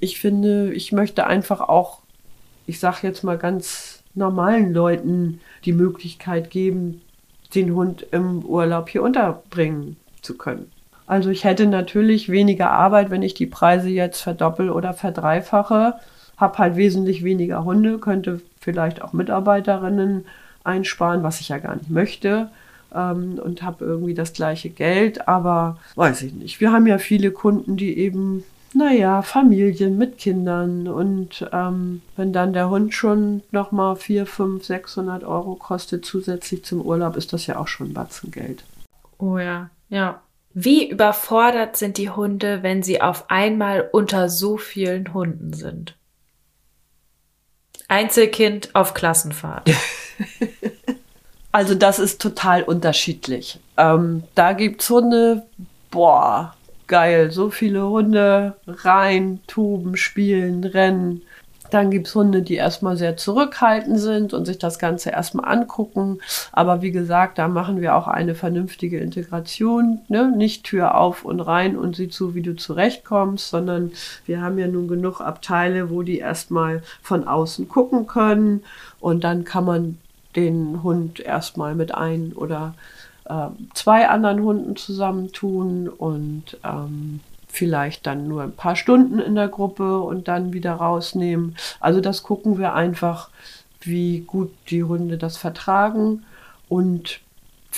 ich finde, ich möchte einfach auch, ich sage jetzt mal ganz normalen Leuten die Möglichkeit geben, den Hund im Urlaub hier unterbringen zu können. Also ich hätte natürlich weniger Arbeit, wenn ich die Preise jetzt verdoppel oder verdreifache, habe halt wesentlich weniger Hunde, könnte vielleicht auch Mitarbeiterinnen einsparen, was ich ja gar nicht möchte ähm, und habe irgendwie das gleiche Geld, aber weiß ich nicht. Wir haben ja viele Kunden, die eben naja, Familien mit Kindern und ähm, wenn dann der Hund schon nochmal 4, 5, 600 Euro kostet zusätzlich zum Urlaub, ist das ja auch schon ein Batzen Geld. Oh ja, ja. Wie überfordert sind die Hunde, wenn sie auf einmal unter so vielen Hunden sind? Einzelkind auf Klassenfahrt. [LAUGHS] also das ist total unterschiedlich. Ähm, da gibt's Hunde, boah, geil, so viele Hunde rein, tuben, spielen, rennen. Dann gibt es Hunde, die erstmal sehr zurückhaltend sind und sich das Ganze erstmal angucken. Aber wie gesagt, da machen wir auch eine vernünftige Integration. Ne? Nicht Tür auf und rein und sieh zu, wie du zurechtkommst, sondern wir haben ja nun genug Abteile, wo die erstmal von außen gucken können. Und dann kann man den Hund erstmal mit ein oder äh, zwei anderen Hunden zusammentun und ähm, vielleicht dann nur ein paar Stunden in der Gruppe und dann wieder rausnehmen. Also das gucken wir einfach, wie gut die Hunde das vertragen. Und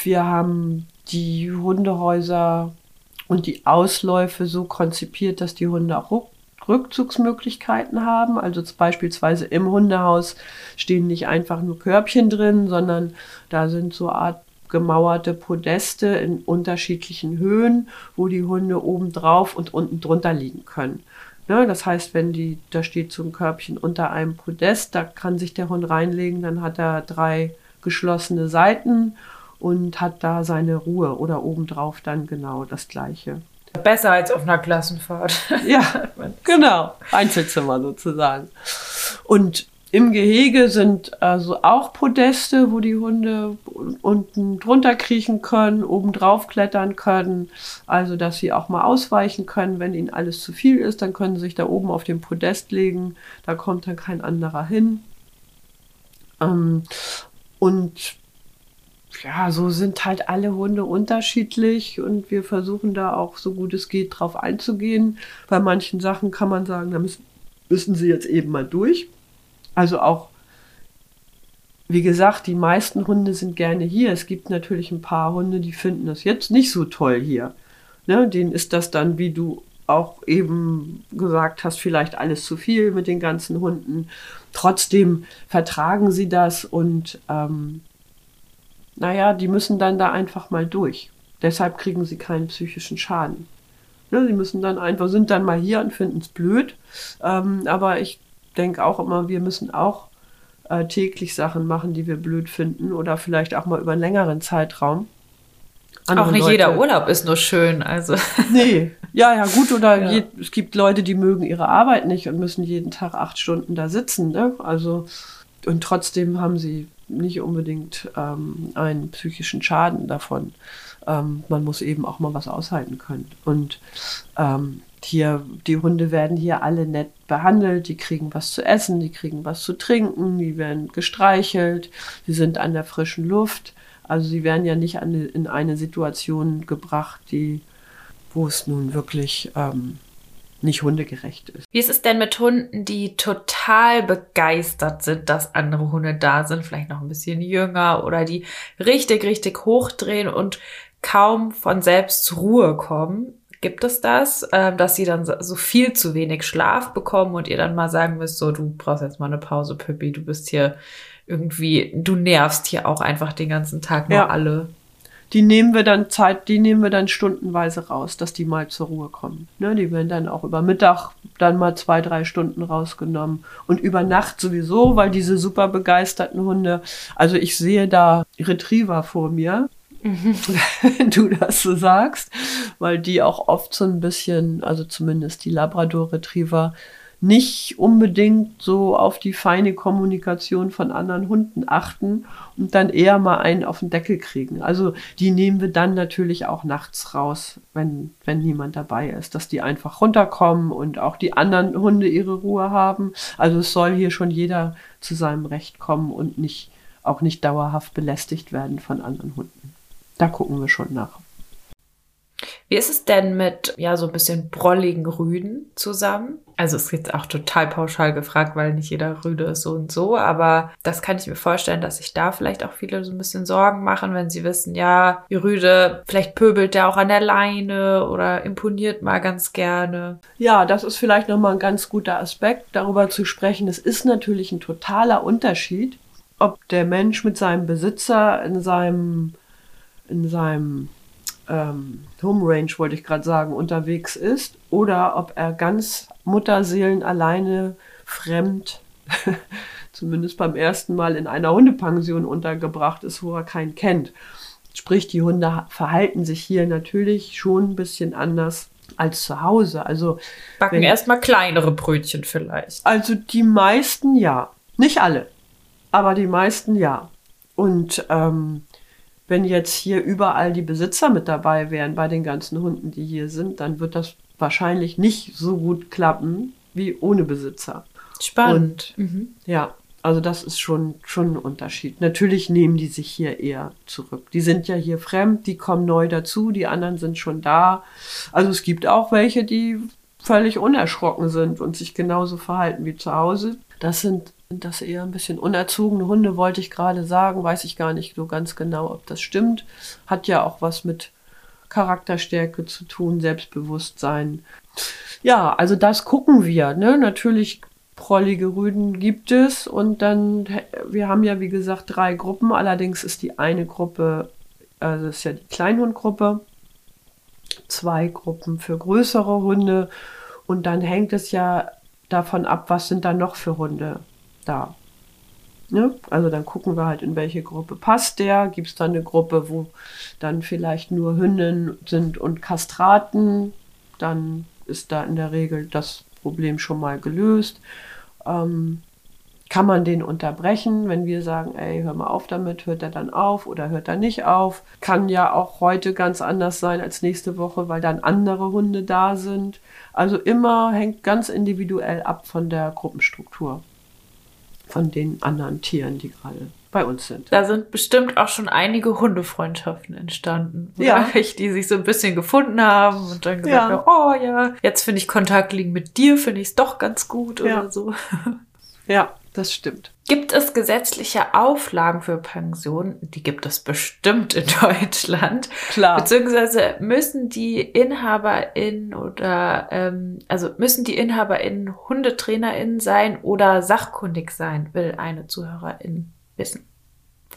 wir haben die Hundehäuser und die Ausläufe so konzipiert, dass die Hunde auch Rückzugsmöglichkeiten haben. Also beispielsweise im Hundehaus stehen nicht einfach nur Körbchen drin, sondern da sind so Art gemauerte Podeste in unterschiedlichen Höhen, wo die Hunde oben drauf und unten drunter liegen können. Ne, das heißt, wenn die, da steht so ein Körbchen unter einem Podest, da kann sich der Hund reinlegen, dann hat er drei geschlossene Seiten und hat da seine Ruhe oder obendrauf dann genau das gleiche. Besser als auf einer Klassenfahrt. ja, [LAUGHS] genau. Einzelzimmer sozusagen. Und im Gehege sind also auch Podeste, wo die Hunde unten drunter kriechen können, oben drauf klettern können, also dass sie auch mal ausweichen können, wenn ihnen alles zu viel ist, dann können sie sich da oben auf dem Podest legen, da kommt dann kein anderer hin. Ähm, und ja, so sind halt alle Hunde unterschiedlich und wir versuchen da auch so gut es geht drauf einzugehen. Bei manchen Sachen kann man sagen, da müssen, müssen sie jetzt eben mal durch. Also auch, wie gesagt, die meisten Hunde sind gerne hier. Es gibt natürlich ein paar Hunde, die finden das jetzt nicht so toll hier. Ne, denen ist das dann, wie du auch eben gesagt hast, vielleicht alles zu viel mit den ganzen Hunden. Trotzdem vertragen sie das und ähm, naja, die müssen dann da einfach mal durch. Deshalb kriegen sie keinen psychischen Schaden. Ne, sie müssen dann einfach, sind dann mal hier und finden es blöd. Ähm, aber ich denke auch immer, wir müssen auch äh, täglich Sachen machen, die wir blöd finden oder vielleicht auch mal über einen längeren Zeitraum. Andere auch nicht Leute, jeder Urlaub ist nur schön, also. [LAUGHS] Nee, ja, ja, gut, oder ja. Je, es gibt Leute, die mögen ihre Arbeit nicht und müssen jeden Tag acht Stunden da sitzen, ne? Also, und trotzdem haben sie nicht unbedingt ähm, einen psychischen Schaden davon. Ähm, man muss eben auch mal was aushalten können. Und ähm, hier, die Hunde werden hier alle nett behandelt, die kriegen was zu essen, die kriegen was zu trinken, die werden gestreichelt, sie sind an der frischen Luft. Also sie werden ja nicht eine, in eine Situation gebracht, die, wo es nun wirklich ähm, nicht hundegerecht ist. Wie ist es denn mit Hunden, die total begeistert sind, dass andere Hunde da sind, vielleicht noch ein bisschen jünger oder die richtig, richtig hochdrehen und kaum von selbst zur Ruhe kommen? Gibt es das, äh, dass sie dann so viel zu wenig Schlaf bekommen und ihr dann mal sagen müsst, so, du brauchst jetzt mal eine Pause, Pippi, du bist hier irgendwie, du nervst hier auch einfach den ganzen Tag nur ja. alle. Die nehmen wir dann Zeit, die nehmen wir dann stundenweise raus, dass die mal zur Ruhe kommen. Ne, die werden dann auch über Mittag dann mal zwei, drei Stunden rausgenommen und über Nacht sowieso, weil diese super begeisterten Hunde, also ich sehe da Retriever vor mir, wenn [LAUGHS] du das so sagst, weil die auch oft so ein bisschen, also zumindest die Labrador Retriever, nicht unbedingt so auf die feine Kommunikation von anderen Hunden achten und dann eher mal einen auf den Deckel kriegen. Also die nehmen wir dann natürlich auch nachts raus, wenn, wenn niemand dabei ist, dass die einfach runterkommen und auch die anderen Hunde ihre Ruhe haben. Also es soll hier schon jeder zu seinem Recht kommen und nicht, auch nicht dauerhaft belästigt werden von anderen Hunden. Da gucken wir schon nach. Wie ist es denn mit, ja, so ein bisschen brolligen Rüden zusammen? Also es ist jetzt auch total pauschal gefragt, weil nicht jeder Rüde ist so und so, aber das kann ich mir vorstellen, dass sich da vielleicht auch viele so ein bisschen Sorgen machen, wenn sie wissen, ja, die Rüde, vielleicht pöbelt der auch an der Leine oder imponiert mal ganz gerne. Ja, das ist vielleicht nochmal ein ganz guter Aspekt, darüber zu sprechen. Es ist natürlich ein totaler Unterschied, ob der Mensch mit seinem Besitzer in seinem, in seinem ähm, Home Range, wollte ich gerade sagen, unterwegs ist oder ob er ganz Mutterseelen alleine fremd, [LAUGHS] zumindest beim ersten Mal in einer Hundepension untergebracht ist, wo er keinen kennt. Sprich, die Hunde verhalten sich hier natürlich schon ein bisschen anders als zu Hause. Also backen erstmal kleinere Brötchen vielleicht. Also die meisten ja, nicht alle, aber die meisten ja. Und ähm, wenn jetzt hier überall die Besitzer mit dabei wären bei den ganzen Hunden, die hier sind, dann wird das wahrscheinlich nicht so gut klappen wie ohne Besitzer. Spannend. Und, mhm. Ja, also das ist schon, schon ein Unterschied. Natürlich nehmen die sich hier eher zurück. Die sind ja hier fremd, die kommen neu dazu, die anderen sind schon da. Also es gibt auch welche, die völlig unerschrocken sind und sich genauso verhalten wie zu Hause. Das sind sind das eher ein bisschen unerzogene Hunde, wollte ich gerade sagen. Weiß ich gar nicht so ganz genau, ob das stimmt. Hat ja auch was mit Charakterstärke zu tun, Selbstbewusstsein. Ja, also das gucken wir. Ne? Natürlich prollige Rüden gibt es und dann, wir haben ja wie gesagt drei Gruppen. Allerdings ist die eine Gruppe, also ist ja die Kleinhundgruppe, zwei Gruppen für größere Hunde und dann hängt es ja davon ab, was sind da noch für Hunde da. Ne? Also dann gucken wir halt, in welche Gruppe passt der. Gibt es dann eine Gruppe, wo dann vielleicht nur Hünden sind und Kastraten, dann ist da in der Regel das Problem schon mal gelöst. Ähm, kann man den unterbrechen, wenn wir sagen, ey, hör mal auf damit, hört er dann auf oder hört er nicht auf. Kann ja auch heute ganz anders sein als nächste Woche, weil dann andere Hunde da sind. Also immer hängt ganz individuell ab von der Gruppenstruktur von den anderen Tieren, die gerade bei uns sind. Da sind bestimmt auch schon einige Hundefreundschaften entstanden. Ja. [LAUGHS] Die sich so ein bisschen gefunden haben und dann gesagt ja. haben, oh ja, jetzt finde ich Kontakt liegen mit dir, finde ich es doch ganz gut ja. oder so. [LAUGHS] Ja, das stimmt. Gibt es gesetzliche Auflagen für Pensionen? Die gibt es bestimmt in [LAUGHS] Deutschland. Klar. Beziehungsweise müssen die InhaberInnen oder, ähm, also müssen die InhaberInnen HundetrainerInnen sein oder sachkundig sein, will eine Zuhörerin wissen.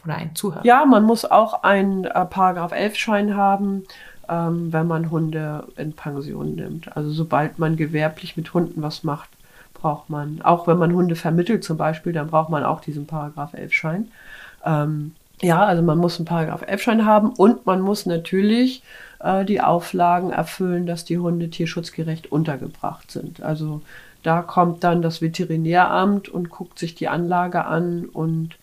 Oder ein Zuhörer. Ja, man muss auch einen äh, Paragraph 11 Schein haben, ähm, wenn man Hunde in Pension nimmt. Also sobald man gewerblich mit Hunden was macht, braucht man, auch wenn man Hunde vermittelt zum Beispiel, dann braucht man auch diesen Paragraph 11 Schein. Ähm, ja, also man muss einen Paragraph 11 Schein haben und man muss natürlich äh, die Auflagen erfüllen, dass die Hunde tierschutzgerecht untergebracht sind. Also da kommt dann das Veterinäramt und guckt sich die Anlage an und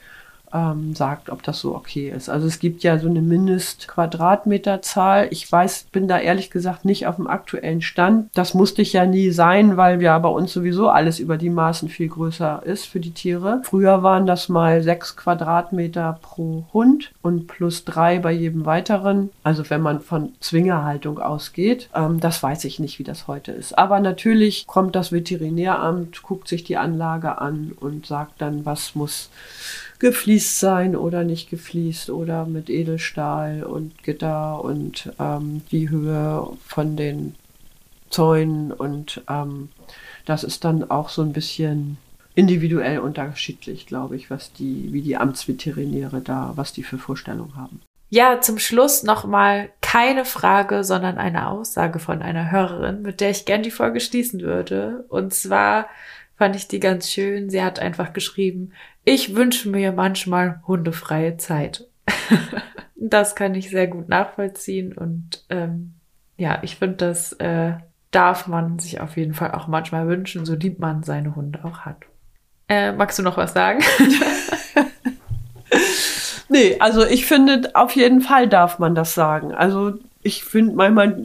ähm, sagt, ob das so okay ist. Also es gibt ja so eine Mindestquadratmeterzahl. Ich weiß, bin da ehrlich gesagt nicht auf dem aktuellen Stand. Das musste ich ja nie sein, weil ja bei uns sowieso alles über die Maßen viel größer ist für die Tiere. Früher waren das mal sechs Quadratmeter pro Hund und plus drei bei jedem weiteren. Also wenn man von Zwingerhaltung ausgeht. Ähm, das weiß ich nicht, wie das heute ist. Aber natürlich kommt das Veterinäramt, guckt sich die Anlage an und sagt dann, was muss gefliest sein oder nicht gefliest oder mit Edelstahl und Gitter und ähm, die Höhe von den Zäunen und ähm, das ist dann auch so ein bisschen individuell unterschiedlich, glaube ich, was die, wie die Amtsveterinäre da, was die für Vorstellungen haben. Ja, zum Schluss nochmal keine Frage, sondern eine Aussage von einer Hörerin, mit der ich gern die Folge schließen würde. Und zwar fand ich die ganz schön. Sie hat einfach geschrieben, ich wünsche mir manchmal hundefreie Zeit. [LAUGHS] das kann ich sehr gut nachvollziehen und ähm, ja, ich finde, das äh, darf man sich auf jeden Fall auch manchmal wünschen, so lieb man seine Hunde auch hat. Äh, magst du noch was sagen? [LAUGHS] nee, also ich finde, auf jeden Fall darf man das sagen. Also ich finde manchmal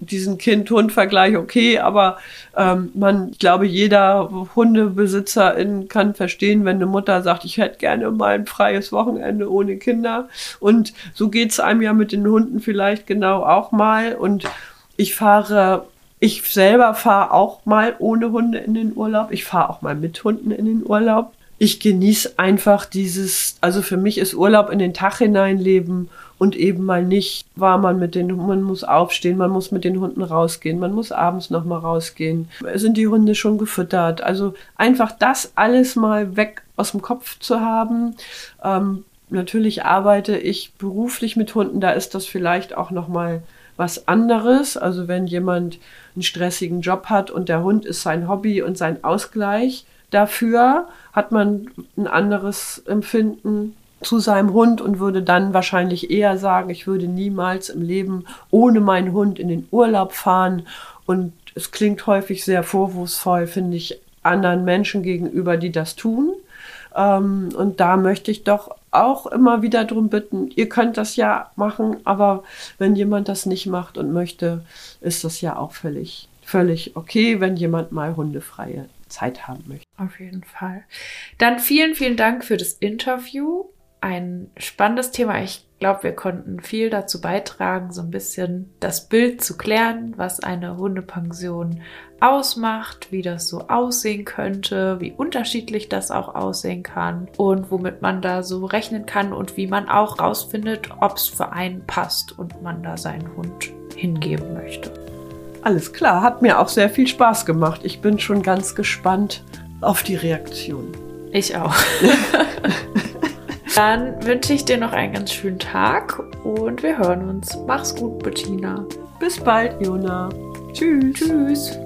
diesen Kind-Hund-Vergleich okay, aber ähm, man, ich glaube, jeder Hundebesitzerin kann verstehen, wenn eine Mutter sagt, ich hätte gerne mal ein freies Wochenende ohne Kinder. Und so geht es einem ja mit den Hunden vielleicht genau auch mal. Und Ich fahre, ich selber fahre auch mal ohne Hunde in den Urlaub. Ich fahre auch mal mit Hunden in den Urlaub. Ich genieße einfach dieses, also für mich ist Urlaub in den Tag hineinleben und eben mal nicht, war man mit den, man muss aufstehen, man muss mit den Hunden rausgehen, man muss abends nochmal rausgehen. Sind die Hunde schon gefüttert? Also einfach das alles mal weg aus dem Kopf zu haben. Ähm, natürlich arbeite ich beruflich mit Hunden, da ist das vielleicht auch nochmal was anderes. Also wenn jemand einen stressigen Job hat und der Hund ist sein Hobby und sein Ausgleich dafür, hat man ein anderes Empfinden zu seinem Hund und würde dann wahrscheinlich eher sagen, ich würde niemals im Leben ohne meinen Hund in den Urlaub fahren. Und es klingt häufig sehr vorwurfsvoll, finde ich, anderen Menschen gegenüber, die das tun. Ähm, und da möchte ich doch auch immer wieder darum bitten, ihr könnt das ja machen, aber wenn jemand das nicht macht und möchte, ist das ja auch völlig, völlig okay, wenn jemand mal hundefreie Zeit haben möchte. Auf jeden Fall. Dann vielen, vielen Dank für das Interview ein spannendes Thema. Ich glaube, wir konnten viel dazu beitragen, so ein bisschen das Bild zu klären, was eine Hundepension ausmacht, wie das so aussehen könnte, wie unterschiedlich das auch aussehen kann und womit man da so rechnen kann und wie man auch rausfindet, ob es für einen passt und man da seinen Hund hingeben möchte. Alles klar, hat mir auch sehr viel Spaß gemacht. Ich bin schon ganz gespannt auf die Reaktion. Ich auch. [LAUGHS] Dann wünsche ich dir noch einen ganz schönen Tag und wir hören uns. Mach's gut, Bettina. Bis bald, Jona. Tschüss. Tschüss.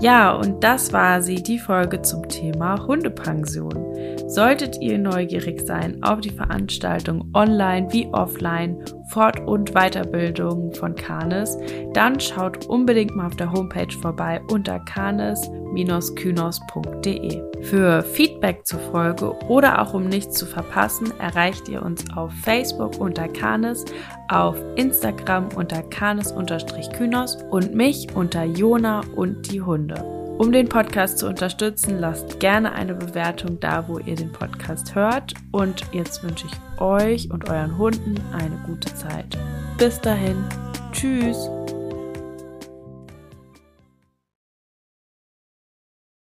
Ja, und das war sie, die Folge zum Thema Hundepension. Solltet ihr neugierig sein auf die Veranstaltung online wie offline, Fort- und Weiterbildung von Canis, dann schaut unbedingt mal auf der Homepage vorbei unter canis-kynos.de. Für Feedback zur Folge oder auch um nichts zu verpassen, erreicht ihr uns auf Facebook unter Canis, auf Instagram unter canis-kynos und mich unter Jona und die Hunde. Um den Podcast zu unterstützen, lasst gerne eine Bewertung da, wo ihr den Podcast hört. Und jetzt wünsche ich euch und euren Hunden eine gute Zeit. Bis dahin. Tschüss.